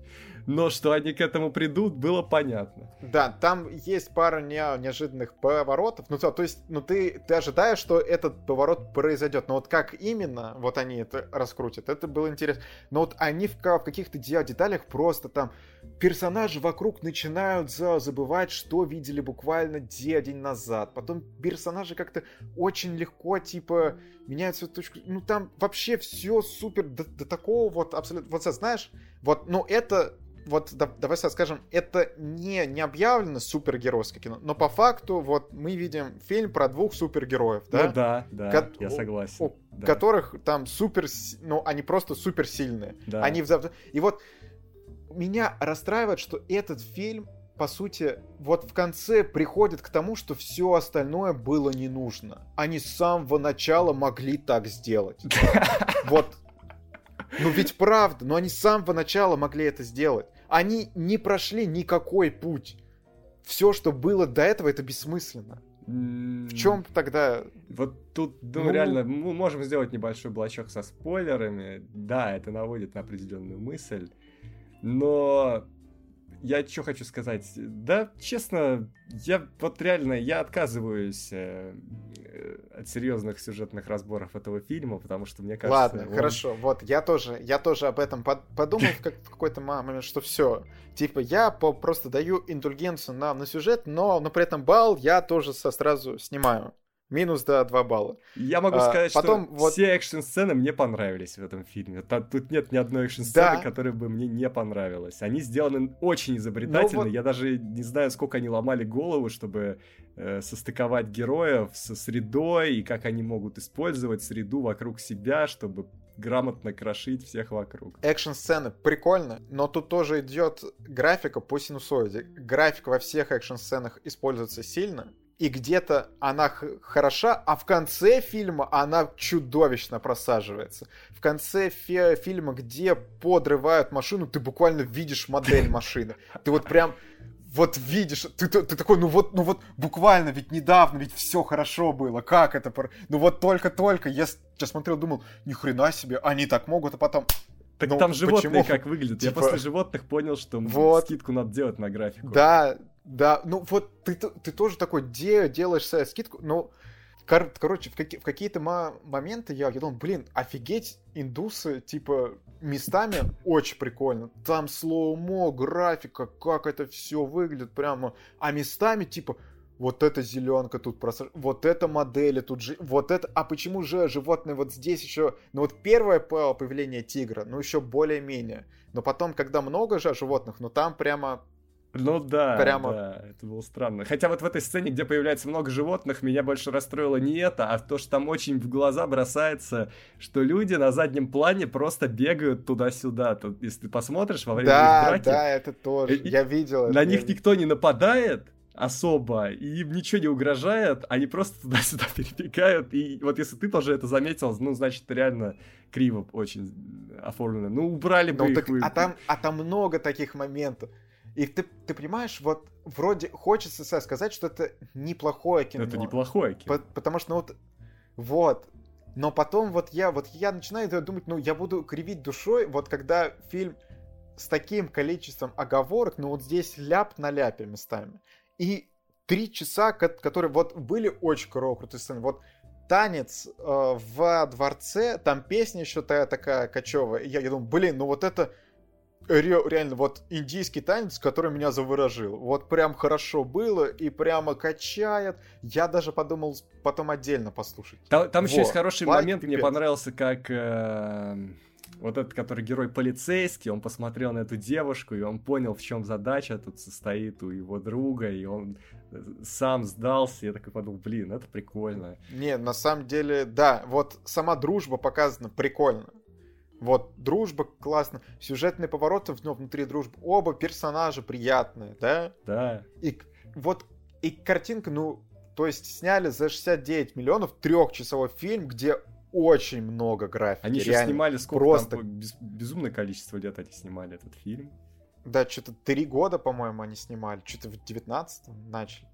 но что они к этому придут, было понятно. Да, там есть пара не, неожиданных поворотов. Ну, то, то есть, ну ты, ты ожидаешь, что этот поворот произойдет. Но вот как именно вот они это раскрутят, это было интересно. Но вот они в, в каких-то деталях просто там персонажи вокруг начинают за, забывать, что видели буквально день назад. Потом персонажи как-то очень легко, типа, меняют свою точку. Ну, там вообще все супер до, до такого вот абсолютно... Вот, знаешь, вот, ну, это вот да, давай скажем, это не, не объявлено супергеройское кино, но по факту вот мы видим фильм про двух супергероев, да? Ну да, да, Ко- я согласен. У, да. Которых там супер, ну они просто суперсильные. Да. Они в... И вот меня расстраивает, что этот фильм по сути, вот в конце приходит к тому, что все остальное было не нужно. Они с самого начала могли так сделать. Вот. Ну ведь правда, но они с самого начала могли это сделать. Они не прошли никакой путь. Все, что было до этого, это бессмысленно. В чем тогда... Вот тут, ну, ну, реально, мы можем сделать небольшой блочок со спойлерами. Да, это наводит на определенную мысль. Но я что хочу сказать? Да, честно, я вот реально, я отказываюсь э, от серьезных сюжетных разборов этого фильма, потому что мне кажется... Ладно, он... хорошо, вот, я тоже, я тоже об этом под, подумал в, как, в какой-то момент, что все, типа, я по, просто даю индульгенцию на, на сюжет, но, но при этом балл я тоже со, сразу снимаю. Минус, да, 2 балла. Я могу а, сказать, потом, что вот... все экшн-сцены мне понравились в этом фильме. Тут нет ни одной экшн-сцены, да. которая бы мне не понравилась. Они сделаны очень изобретательно. Ну, вот... Я даже не знаю, сколько они ломали голову, чтобы э, состыковать героев со средой, и как они могут использовать среду вокруг себя, чтобы грамотно крошить всех вокруг. Экшн-сцены прикольно, но тут тоже идет графика по синусоиде. График во всех экшн-сценах используется сильно, и где-то она хороша, а в конце фильма она чудовищно просаживается. В конце фи- фильма, где подрывают машину, ты буквально видишь модель машины. Ты вот прям вот видишь, ты, ты, ты такой, ну вот, ну вот буквально, ведь недавно, ведь все хорошо было, как это, ну вот только-только, я, я смотрел, думал, ни хрена себе, они так могут, а потом, так ну, там животные почему? как выглядят. Типа... Я после животных понял, что вот. скидку надо делать на графику. Да, да, ну вот ты, ты тоже такой де, делаешь скидку, ну, кор, короче, в, какие, в какие-то моменты я, я думал, блин, офигеть, индусы, типа, местами очень прикольно. Там слоумо, графика, как это все выглядит прямо. А местами, типа, вот эта зеленка тут просто, вот эта модели тут же, вот это, а почему же животные вот здесь еще, ну вот первое появление тигра, ну еще более-менее, но потом, когда много же животных, ну там прямо ну да, Прямо... да, это было странно. Хотя вот в этой сцене, где появляется много животных, меня больше расстроило не это, а то, что там очень в глаза бросается, что люди на заднем плане просто бегают туда-сюда. Тут, если ты посмотришь во время да, драки... Да, это тоже, и, я видел. На это, них никто не нападает, особо, и им ничего не угрожает, они просто туда-сюда перебегают, и вот если ты тоже это заметил, ну, значит, реально криво очень оформлено. Ну, убрали бы ну, их. Так, вы... а, там, а там много таких моментов. И ты, ты понимаешь, вот вроде хочется сказать, что это неплохое кино. Это неплохое кино. По потому что, ну вот, вот. Но потом вот я, вот я начинаю думать, ну я буду кривить душой, вот когда фильм с таким количеством оговорок, ну вот здесь ляп на ляпе местами. И три часа, которые вот были очень крутые сцены. Вот танец э, в дворце, там песня еще такая, такая кочевая. И я, я думаю, блин, ну вот это ре, реально вот индийский танец, который меня заворожил. Вот прям хорошо было и прямо качает. Я даже подумал потом отдельно послушать. Там, там еще есть хороший Лайк момент, мне понравился, как э, вот этот, который герой полицейский, он посмотрел на эту девушку, и он понял, в чем задача тут состоит у его друга, и он э, сам сдался, я такой подумал, блин, это прикольно. Не, на самом деле, да, вот сама дружба показана прикольно. Вот, дружба классно, сюжетные повороты ну, внутри дружбы, оба персонажа приятные, да? Да. И вот, и картинка, ну, то есть сняли за 69 миллионов трехчасовой фильм, где очень много графики. Они еще снимали сколько просто... там, без, безумное количество лет они снимали этот фильм. Да, что-то три года, по-моему, они снимали, что-то в 19-м начали.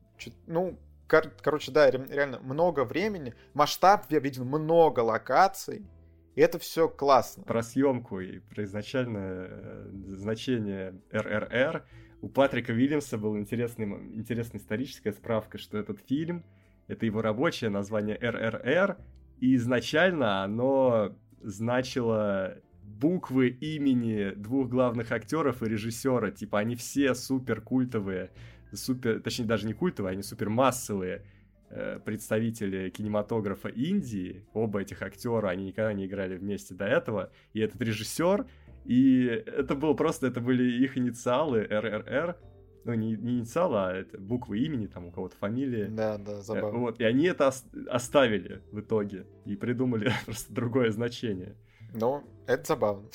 Ну, кор- короче, да, реально много времени, масштаб, я видел много локаций, и это все классно. Про съемку и про изначальное э, значение РРР у Патрика Уильямса была интересный, интересная историческая справка, что этот фильм — это его рабочее название РРР, и изначально оно значило буквы имени двух главных актеров и режиссера. Типа они все супер культовые, супер, точнее даже не культовые, они супер массовые. Э, представители кинематографа Индии, оба этих актера, они никогда не играли вместе до этого, и этот режиссер, и это было просто, это были их инициалы РРР, ну, не, не инициалы, а это буквы имени, там у кого-то фамилия. Да, да, забавно. Вот, и они это оставили в итоге и придумали просто другое значение. Ну, это забавно.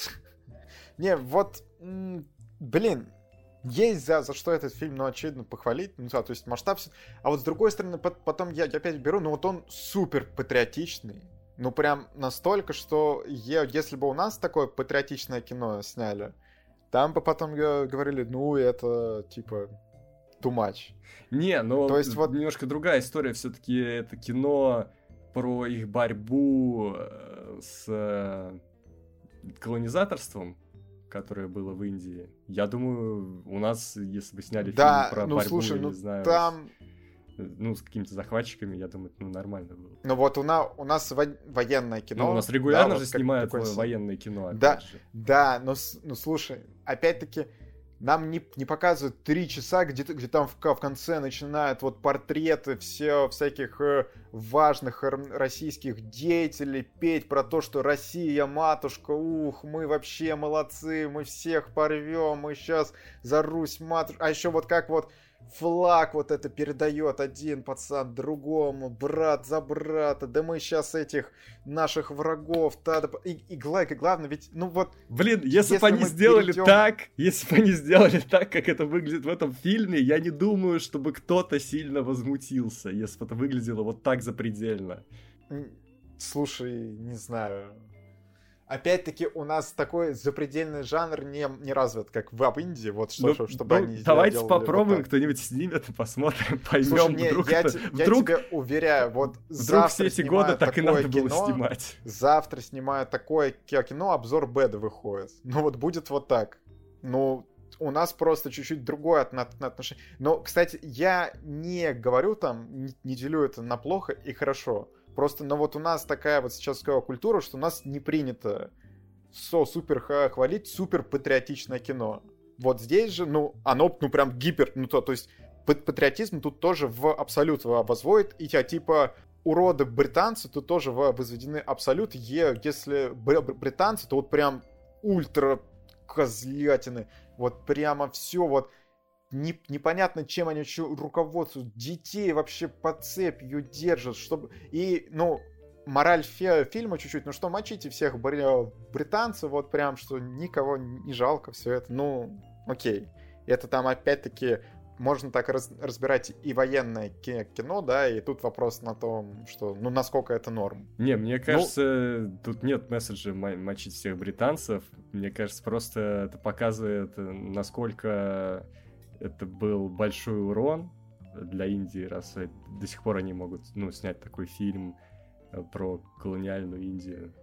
Не, вот блин, есть за, за что этот фильм, ну, очевидно, похвалить, ну, да, то есть масштаб, а вот с другой стороны, потом я, я опять беру, ну, вот он супер патриотичный, ну, прям настолько, что я, если бы у нас такое патриотичное кино сняли, там бы потом говорили, ну, это, типа, too much. Не, ну, то есть вот немножко другая история, все-таки это кино про их борьбу э, с э, колонизаторством, которое было в Индии. Я думаю, у нас, если бы сняли да, фильм про ну, борьбу, слушай, ну, не знаю, там... ну, с какими-то захватчиками, я думаю, ну, нормально было. Ну вот у нас, у нас во- военное кино. Ну, у нас регулярно да, же вот снимают такое... военное кино, опять да, же. Да, но, ну слушай, опять-таки, нам не, не показывают три часа, где, где там в, в конце начинают вот портреты все всяких э, важных российских деятелей петь про то, что Россия, матушка, ух, мы вообще молодцы, мы всех порвем, мы сейчас за Русь, матушка. А еще вот как вот флаг вот это передает один пацан другому, брат за брата, да мы сейчас этих наших врагов, да, да, и, и, и главное, ведь, ну вот... Блин, если, если бы они сделали перейдем... так, если бы они сделали так, как это выглядит в этом фильме, я не думаю, чтобы кто-то сильно возмутился, если бы это выглядело вот так запредельно. Слушай, не знаю, опять-таки у нас такой запредельный жанр не, не развит, как в Индии, вот что, ну, чтобы ну, они Давайте попробуем, вот кто-нибудь снимет посмотрим, поймем, Слушай, не, вдруг, я, это, я вдруг, тебе уверяю, вот вдруг все эти годы так и надо кино, было снимать. Завтра снимаю такое кино, обзор Бэда выходит. Ну вот будет вот так. Ну, у нас просто чуть-чуть другое отношение. Но, кстати, я не говорю там, не делю это на плохо и хорошо. Просто, ну вот у нас такая вот сейчас культура, что у нас не принято со супер хвалить супер патриотичное кино. Вот здесь же, ну, оно, ну, прям гипер, ну, то, то есть патриотизм тут тоже в абсолют возводит, и тебя типа уроды британцы тут тоже возведены абсолют, е, если британцы, то вот прям ультра козлятины, вот прямо все вот не, непонятно, чем они еще руководствуют. Детей вообще под цепью держат, чтобы... И, ну, мораль фи фильма чуть-чуть, ну что, мочите всех британцев, вот прям, что никого не жалко, все это, ну, окей. Это там опять-таки можно так раз, разбирать и военное кино, да, и тут вопрос на том, что, ну, насколько это норм. Не, мне ну кажется, ну, тут нет месседжа мочить всех британцев. Мне кажется, просто это показывает, насколько это был большой урон для Индии, раз до сих пор они могут ну, снять такой фильм э, про колониальную Индию.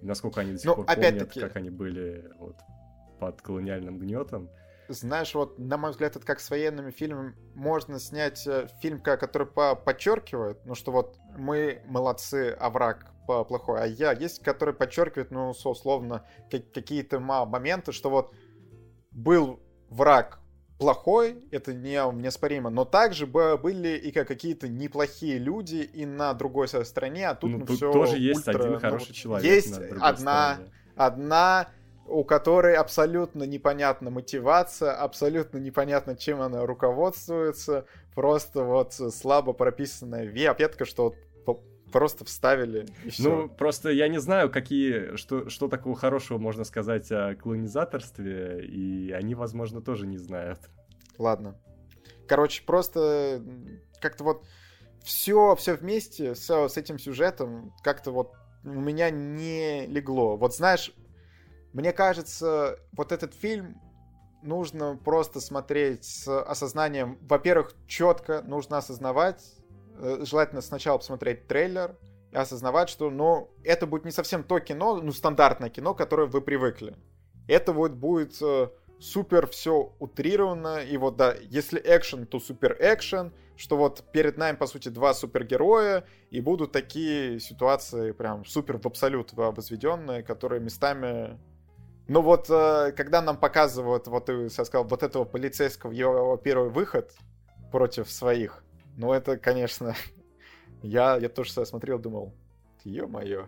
Насколько они до сих ну, пор помнят, как они были вот, под колониальным гнетом. Знаешь, вот, на мой взгляд, это как с военными фильмами. Можно снять э, фильм, который по подчеркивает, ну что вот мы молодцы, а враг плохой, а я. Есть, который подчеркивает, ну, условно, какие-то моменты, что вот был враг плохой, это не, неоспоримо, но также были и какие-то неплохие люди и на другой стороне, а тут, ну, ну тут все тоже есть ультра, один хороший ну, человек. Есть одна, стороне. одна, у которой абсолютно непонятна мотивация, абсолютно непонятно, чем она руководствуется, просто вот слабо прописанная ветка, что просто вставили и все. Ну, просто я не знаю, какие, что, что такого хорошего можно сказать о колонизаторстве, и они, возможно, тоже не знают. Ладно. Короче, просто как-то вот все, все вместе с, с этим сюжетом как-то вот у меня не легло. Вот знаешь, мне кажется, вот этот фильм нужно просто смотреть с осознанием. Во-первых, четко нужно осознавать, желательно сначала посмотреть трейлер и осознавать, что, ну, это будет не совсем то кино, ну, стандартное кино, которое вы привыкли. Это вот будет э, супер все утрировано, и вот, да, если экшен, то супер экшен, что вот перед нами, по сути, два супергероя, и будут такие ситуации прям супер в абсолют возведенные, которые местами ну вот, э, когда нам показывают, вот ты сказал, вот этого полицейского, его первый выход против своих, ну, это, конечно, я, я тоже смотрел, думал, ё-моё,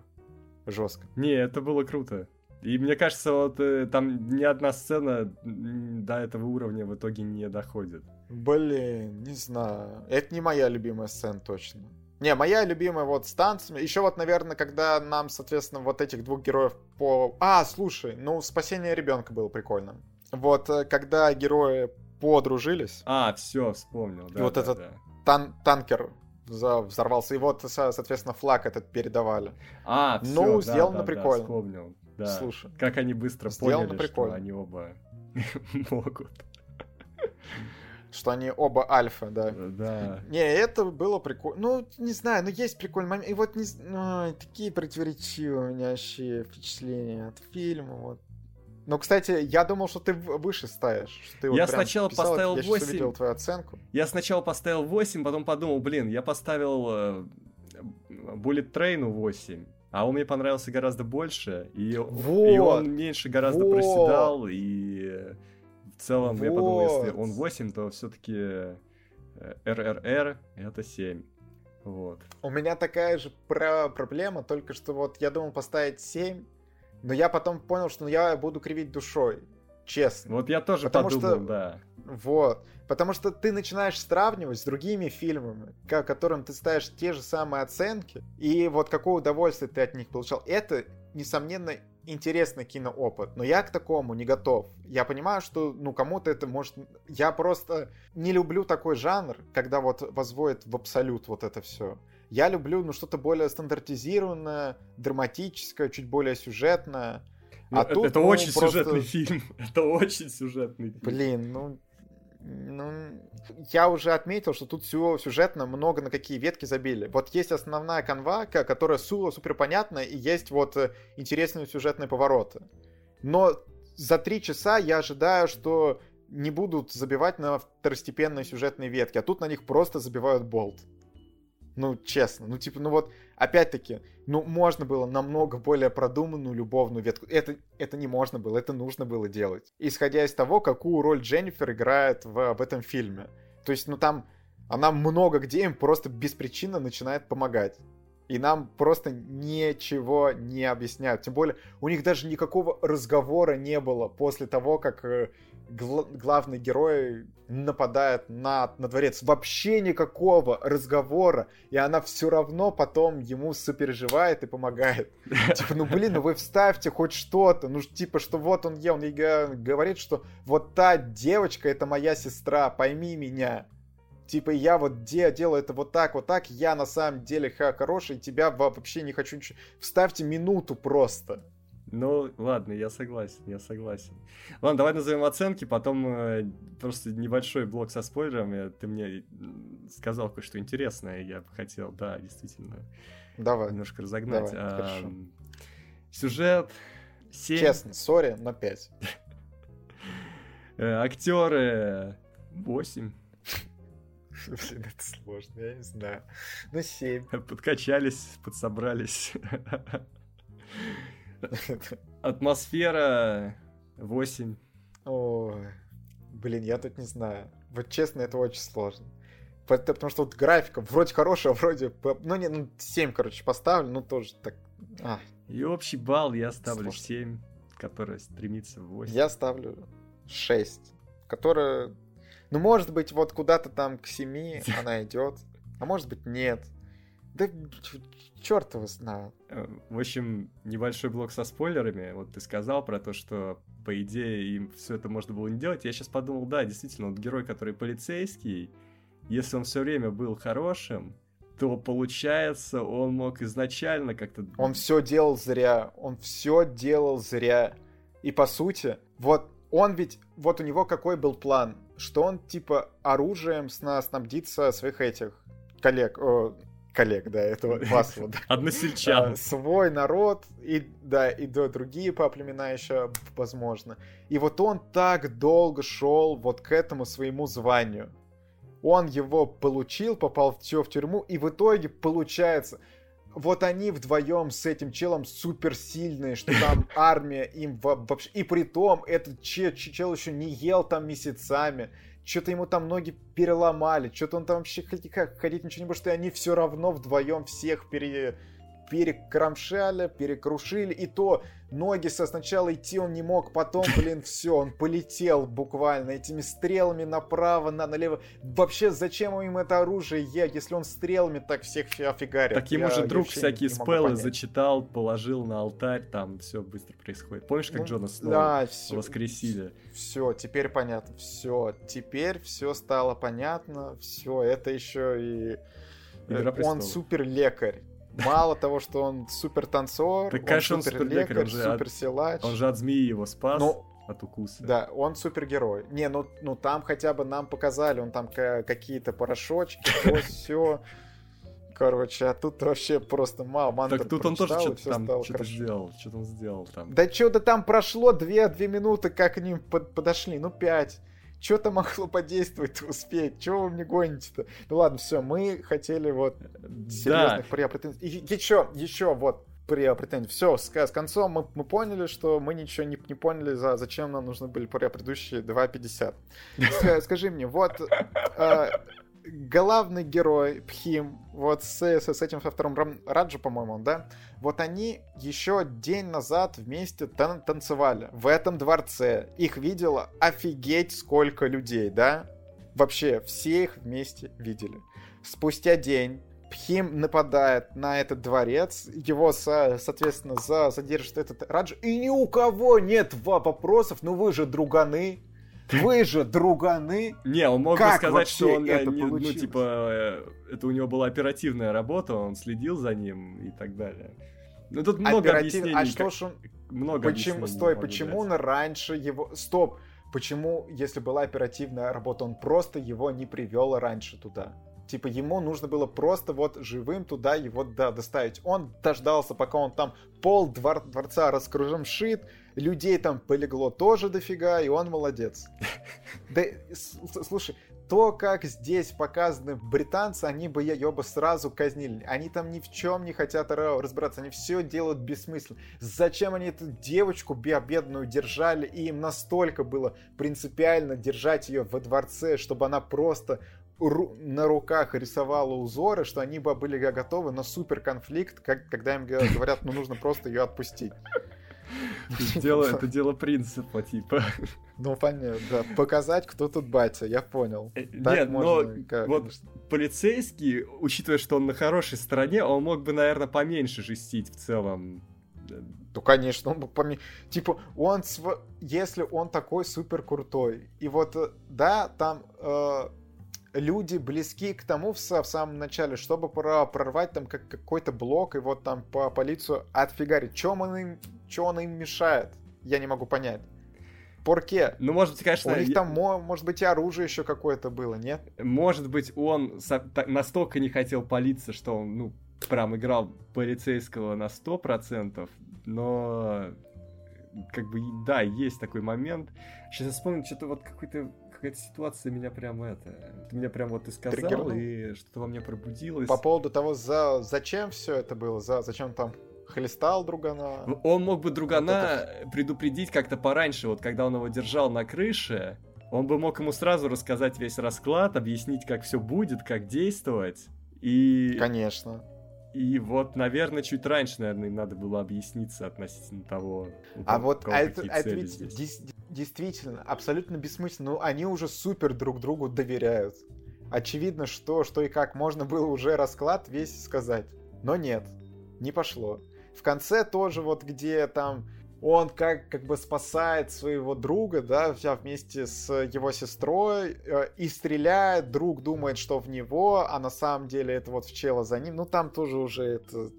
жестко. Не, это было круто. И мне кажется, вот э, там ни одна сцена до этого уровня в итоге не доходит. Блин, не знаю. Это не моя любимая сцена точно. Не, моя любимая вот с танцами. Еще вот, наверное, когда нам, соответственно, вот этих двух героев по... А, слушай, ну, спасение ребенка было прикольно. Вот, э, когда герои подружились. А, все, вспомнил, да. И вот да, этот да. Тан танкер взорвался. И вот, соответственно, флаг этот передавали. А, все, Ну, да, сделано да, прикольно. Да, вспомнил. Да. Слушай. Как они быстро Сделано поняли, прикольно. что они оба могут. Что они оба альфа, да. Да. Не, это было прикольно. Ну, не знаю, но есть прикольный момент. И вот не ой, такие противоречивые у меня вообще впечатления от фильма. Вот. Ну, кстати, я думал, что ты выше ставишь. что ты вот Я прям сначала писал, поставил я щас 8. увидел твою оценку. Я сначала поставил 8, потом подумал, блин, я поставил э, Bullet Train 8, а он мне понравился гораздо больше, и, и Вот, он меньше гораздо вот. проседал, и э, в целом я подумал, если Вот. он 8, то все-таки РРР это 7. Вот. У меня такая же про проблема, только что вот я думал поставить 7, но я потом понял, что я буду кривить душой. Честно. Вот я тоже Потому подумал, что- да. Вот. Потому что ты начинаешь сравнивать с другими фильмами, ко- которым ты ставишь те же самые оценки, и вот какое удовольствие ты от них получал. Это, несомненно, интересный киноопыт, но я к такому не готов. Я понимаю, что, ну, кому-то это может... Я просто не люблю такой жанр, когда вот возводят в абсолют вот это все. Я люблю, ну, что-то более стандартизированное, драматическое, чуть более сюжетное. Ну, А это, тут, это ну, очень просто- сюжетный фильм. Это очень сюжетный фильм. Блин, ну, ну, я уже отметил, что тут всего сюжетно много на какие ветки забили. Вот есть основная канва, ка- которая су- супер понятная, и есть вот э, интересные сюжетные повороты. Но за три часа я ожидаю, что не будут забивать на второстепенные сюжетные ветки, а тут на них просто забивают болт. Ну, честно, ну, типа, ну вот, опять-таки, ну, можно было намного более продуманную любовную ветку. Это, это не можно было, это нужно было делать. Исходя из того, какую роль Дженнифер играет в, в этом фильме. То есть, ну, там она много где им просто беспричинно начинает помогать. И нам просто ничего не объясняют. Тем более, у них даже никакого разговора не было после того, как гла- главный герой нападает на, на дворец. Вообще никакого разговора. И она все равно потом ему сопереживает и помогает. Типа, ну блин, ну вы вставьте хоть что-то. Ну типа, что вот он е, он ей говорит, что вот та девочка это моя сестра, пойми меня. Типа, я вот де, делаю это вот так, вот так, я на самом деле ха, хороший, тебя во- вообще не хочу ничего. Вставьте минуту просто. Ну, ладно, я согласен, я согласен. Ладно, давай назовем оценки, потом э, просто небольшой блок со спойлерами. Ты мне сказал кое-что интересное, я бы хотел, да, действительно, Давай. немножко разогнать. Давай, хорошо. Ам, Сюжет 7, Честно, сори, но 5. актеры 8, Блин, это сложно, я не знаю. Ну, 7. подкачались, подсобрались. Атмосфера 8. Ой, блин, я тут не знаю. Вот честно, это очень сложно. Пот- Потому что вот графика вроде хорошая, а вроде... Ну, не, ну, 7, короче, поставлю, ну, тоже так... а, И общий балл я ставлю Сложно. 7, который стремится в 8. Я ставлю 6, которая... Ну, может быть, вот куда-то там к 7 она идет, а может быть, нет. Да черт его знает. Э, В общем, небольшой блок со спойлерами. Вот ты сказал про то, что, по идее, им все это можно было не делать. Я сейчас подумал, да, действительно, вот герой, который полицейский, если он все время был хорошим, то получается, он мог изначально как-то... Он все делал зря, он все делал зря. И по сути, вот он ведь, вот у него какой был план, что он типа оружием сна снабдится своих этих коллег, о, коллег, да, этого вас вот. Односельчан. А, свой народ и да и до другие по племена еще возможно и вот он так долго шел вот к этому своему званию он его получил попал в, в тюрьму и в итоге получается вот они вдвоем с этим челом суперсильные, что там армия им во- вообще... И при том, этот че- че- чел еще не ел там месяцами. Что-то ему там ноги переломали. Что-то он там вообще ходить ничего не может. И они все равно вдвоем всех пере... перекромшали, перекрушили, и то ноги со сначала идти он не мог, потом, блин, все, он полетел буквально этими стрелами направо, на, налево. Вообще, зачем им это оружие, если он стрелами так всех офигарит? Так ему же друг всякие спеллы зачитал, положил на алтарь, там все быстро происходит. Помнишь, как ну, Джона Сноу да, все, воскресили? Все, теперь понятно, все, теперь все стало понятно, все, это еще и... Игра он супер лекарь. Мало того, что он супер танцор, так, конечно, он супер лекарь, супер силач. Он же от змеи его спас. Ну, от укуса. Да, он супергерой. Не, ну, ну там хотя бы нам показали, он там какие-то порошочки, то все. Короче, а тут вообще просто мало мантр Так тут он тоже что-то там что-то сделал, что-то он сделал там. Да что-то там прошло две, две минуты, как к ним под, подошли, ну пять что-то могло подействовать, успеть. Чего вы мне гоните-то? Ну ладно, все, мы хотели вот серьезных да. претензий. И еще, еще вот претензий. Все, с, с концом мы, мы поняли, что мы ничего не, не поняли, за, зачем нам нужны были предыдущие 2.50. Скажи мне, вот э, главный герой Пхим, вот с, с, этим со вторым Раджу, по-моему, да, вот они еще день назад вместе тан танцевали в этом дворце. Их видело офигеть сколько людей, да? Вообще, все их вместе видели. Спустя день Пхим нападает на этот дворец, его, со, соответственно, за, задержит этот Раджу, и ни у кого нет вопросов, ну вы же друганы, вы же друганы. Не, он мог бы сказать, что он, это не, ну, типа, э, это у него была оперативная работа, он следил за ним и так далее. Ну тут много Оператив... объяснений. А что ж он... Много почему... Стой, почему он раньше его... Стоп! Почему, если была оперативная работа, он просто его не привел раньше туда? Типа ему нужно было просто вот живым туда его да, доставить. Он дождался, пока он там пол двор, дворца раскружимшит, людей там полегло тоже дофига, и он молодец. Да, слушай, то, как здесь показаны британцы, они бы ее бы сразу казнили. Они там ни в чем не хотят разбираться, они все делают бессмысленно. Зачем они эту девочку бедную держали, и им настолько было принципиально держать ее во дворце, чтобы она просто на руках рисовала узоры, что они бы были готовы на супер конфликт, как, когда им говорят, ну нужно просто ее отпустить. Дело, это дело принципа, типа. Ну, понятно, да. Показать, кто тут батя, я понял. Э, так нет, можно, но как, вот полицейский, учитывая, что он на хорошей стороне, он мог бы, наверное, поменьше жестить в целом. Ну, конечно, он мог поменьше. Типа, он, св... если он такой супер крутой, и вот, э, да, там... Э люди близки к тому в, в самом начале, чтобы прорвать там как, какой-то блок и вот там по полицию отфигарить. Чем он им, что он им мешает? Я не могу понять. Порке. Ну, может быть, конечно... У них там, может быть, и оружие еще какое-то было, нет? Может быть, он настолько не хотел палиться, что он, ну, прям играл полицейского на 100%, но как бы, да, есть такой момент. Сейчас я вспомнил, что-то вот какой-то какая-то ситуация меня прям это... Ты меня прям вот и сказал, Триггернул. и что-то во мне пробудилось. По поводу того, за... зачем все это было, за... зачем там хлестал другана. Ну, он мог бы другана вот предупредить как-то пораньше, вот когда он его держал на крыше, он бы мог ему сразу рассказать весь расклад, объяснить, как все будет, как действовать. И... Конечно. И вот, наверное, чуть раньше, наверное, им надо было объясниться относительно того, а вот а это, это ведь действительно абсолютно бессмысленно. Ну, они уже супер друг другу доверяют. Очевидно, что, что и как можно было уже расклад весь сказать. Но нет, не пошло. В конце тоже вот, где там он как, как бы спасает своего друга, да, вместе с его сестрой, э, и стреляет, друг думает, что в него, а на самом деле это вот в чела за ним. Ну, там тоже уже это,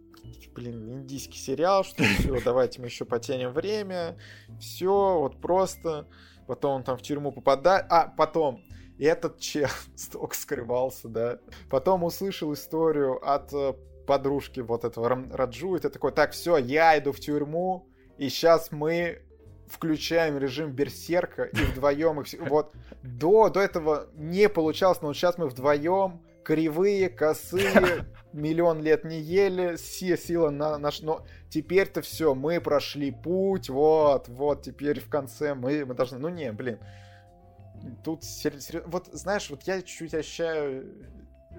блин, индийский сериал, что все, давайте мы еще потянем время, все, вот просто. Потом он там в тюрьму попадает, а, потом, этот чел столько скрывался, да. Потом услышал историю от э, подружки вот этого Раджу, и ты такой, так, все, я иду в тюрьму, и сейчас мы включаем режим берсерка и вдвоем их вот до до этого не получалось, но вот сейчас мы вдвоем кривые, косые, миллион лет не ели, все сила на наш, но теперь-то все, мы прошли путь, вот, вот, теперь в конце мы, мы должны, ну не, блин, тут серьезно, вот знаешь, вот я чуть-чуть ощущаю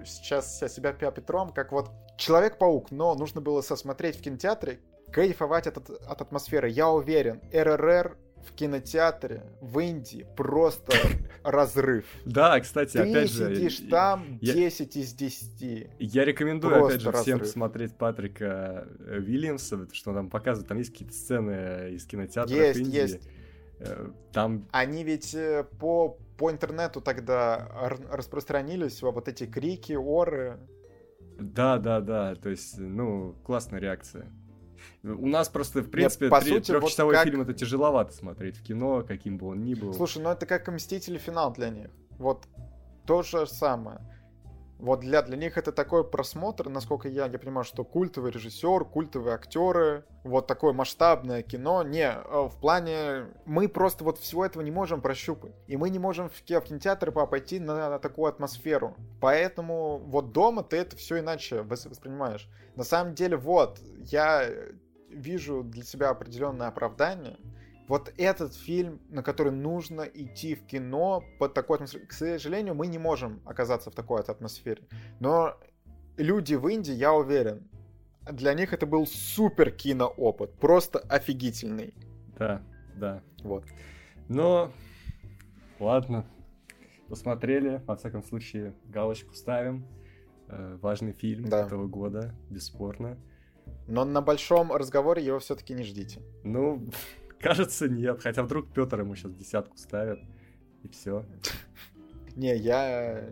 сейчас себя Петром, как вот Человек-паук, но нужно было сосмотреть в кинотеатре, кайфовать от, от атмосферы. Я уверен, РРР в кинотеатре в Индии просто разрыв. Да, кстати, Ты опять же... сидишь там 10 из 10. Я рекомендую, опять же, всем посмотреть Патрика э, Вильямса, что он там показывает. Там есть какие-то сцены из кинотеатра есть, в Индии. Есть, э, Там... Они ведь э, по, по интернету тогда распространились вот эти крики, оры. Да, да, да. То есть, ну, классная реакция. У нас просто, в принципе, Нет, по три, сути, трехчасовой вот как... фильм это тяжеловато смотреть в кино, каким бы он ни был. Слушай, ну это как Мстители финал для них. Вот то же самое. Вот для, для них это такой просмотр, насколько я, я понимаю, что культовый режиссер, культовые актеры, вот такое масштабное кино. Не, э, в плане мы просто вот всего этого не можем прощупать. И мы не можем в, в кинотеатр пойти на, на такую атмосферу. Поэтому вот дома ты это все иначе воспринимаешь. На самом деле, вот, я вижу для себя определенное оправдание, вот этот фильм, на который нужно идти в кино под такой атмосферой. К сожалению, мы не можем оказаться в такой атмосфере. Но люди в Индии, я уверен, для них это был супер киноопыт. Просто офигительный. Да, да. Вот. Но, ладно. Посмотрели, во всяком случае, галочку ставим. Э, важный фильм да. этого года, бесспорно. Но на большом разговоре его все-таки не ждите. Ну, Кажется, нет. Хотя вдруг Петр ему сейчас десятку ставит. И все. Не, я...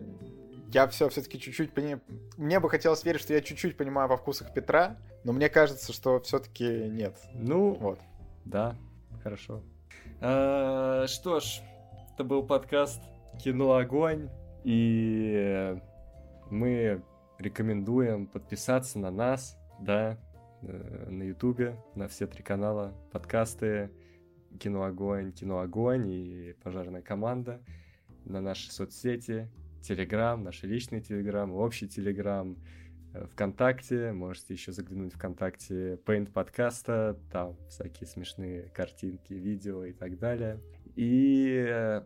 Я все все-таки чуть-чуть понимаю. Мне бы хотелось верить, что я чуть-чуть понимаю во вкусах Петра, но мне кажется, что все-таки нет. Ну, вот. Да, хорошо. А, что ж, это был подкаст Кино Огонь. И мы рекомендуем подписаться на нас, да, на Ютубе, на все три канала, подкасты, Кино Огонь, Кино Огонь и Пожарная команда, на наши соцсети, Телеграм, наши личные Телеграм, общий Телеграм, э, ВКонтакте, можете еще заглянуть в ВКонтакте Paint подкаста, там всякие смешные картинки, видео и так далее. И э,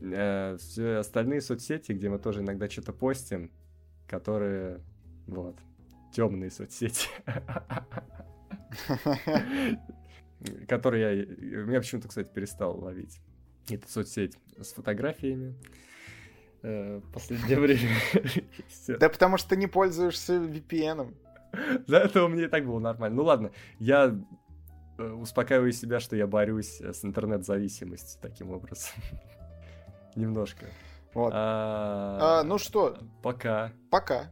э, все остальные соцсети, где мы тоже иногда что-то постим, которые, вот, темные соцсети. Который я... Меня почему-то, кстати, перестал ловить. Это соцсеть с фотографиями. Э, последнее время. Да потому что ты не пользуешься VPN. Да, это у меня и так было нормально. Ну ладно, я э, успокаиваю себя, что я борюсь с интернет-зависимостью таким образом. Немножко. Вот. А, а, ну что? Пока. Пока.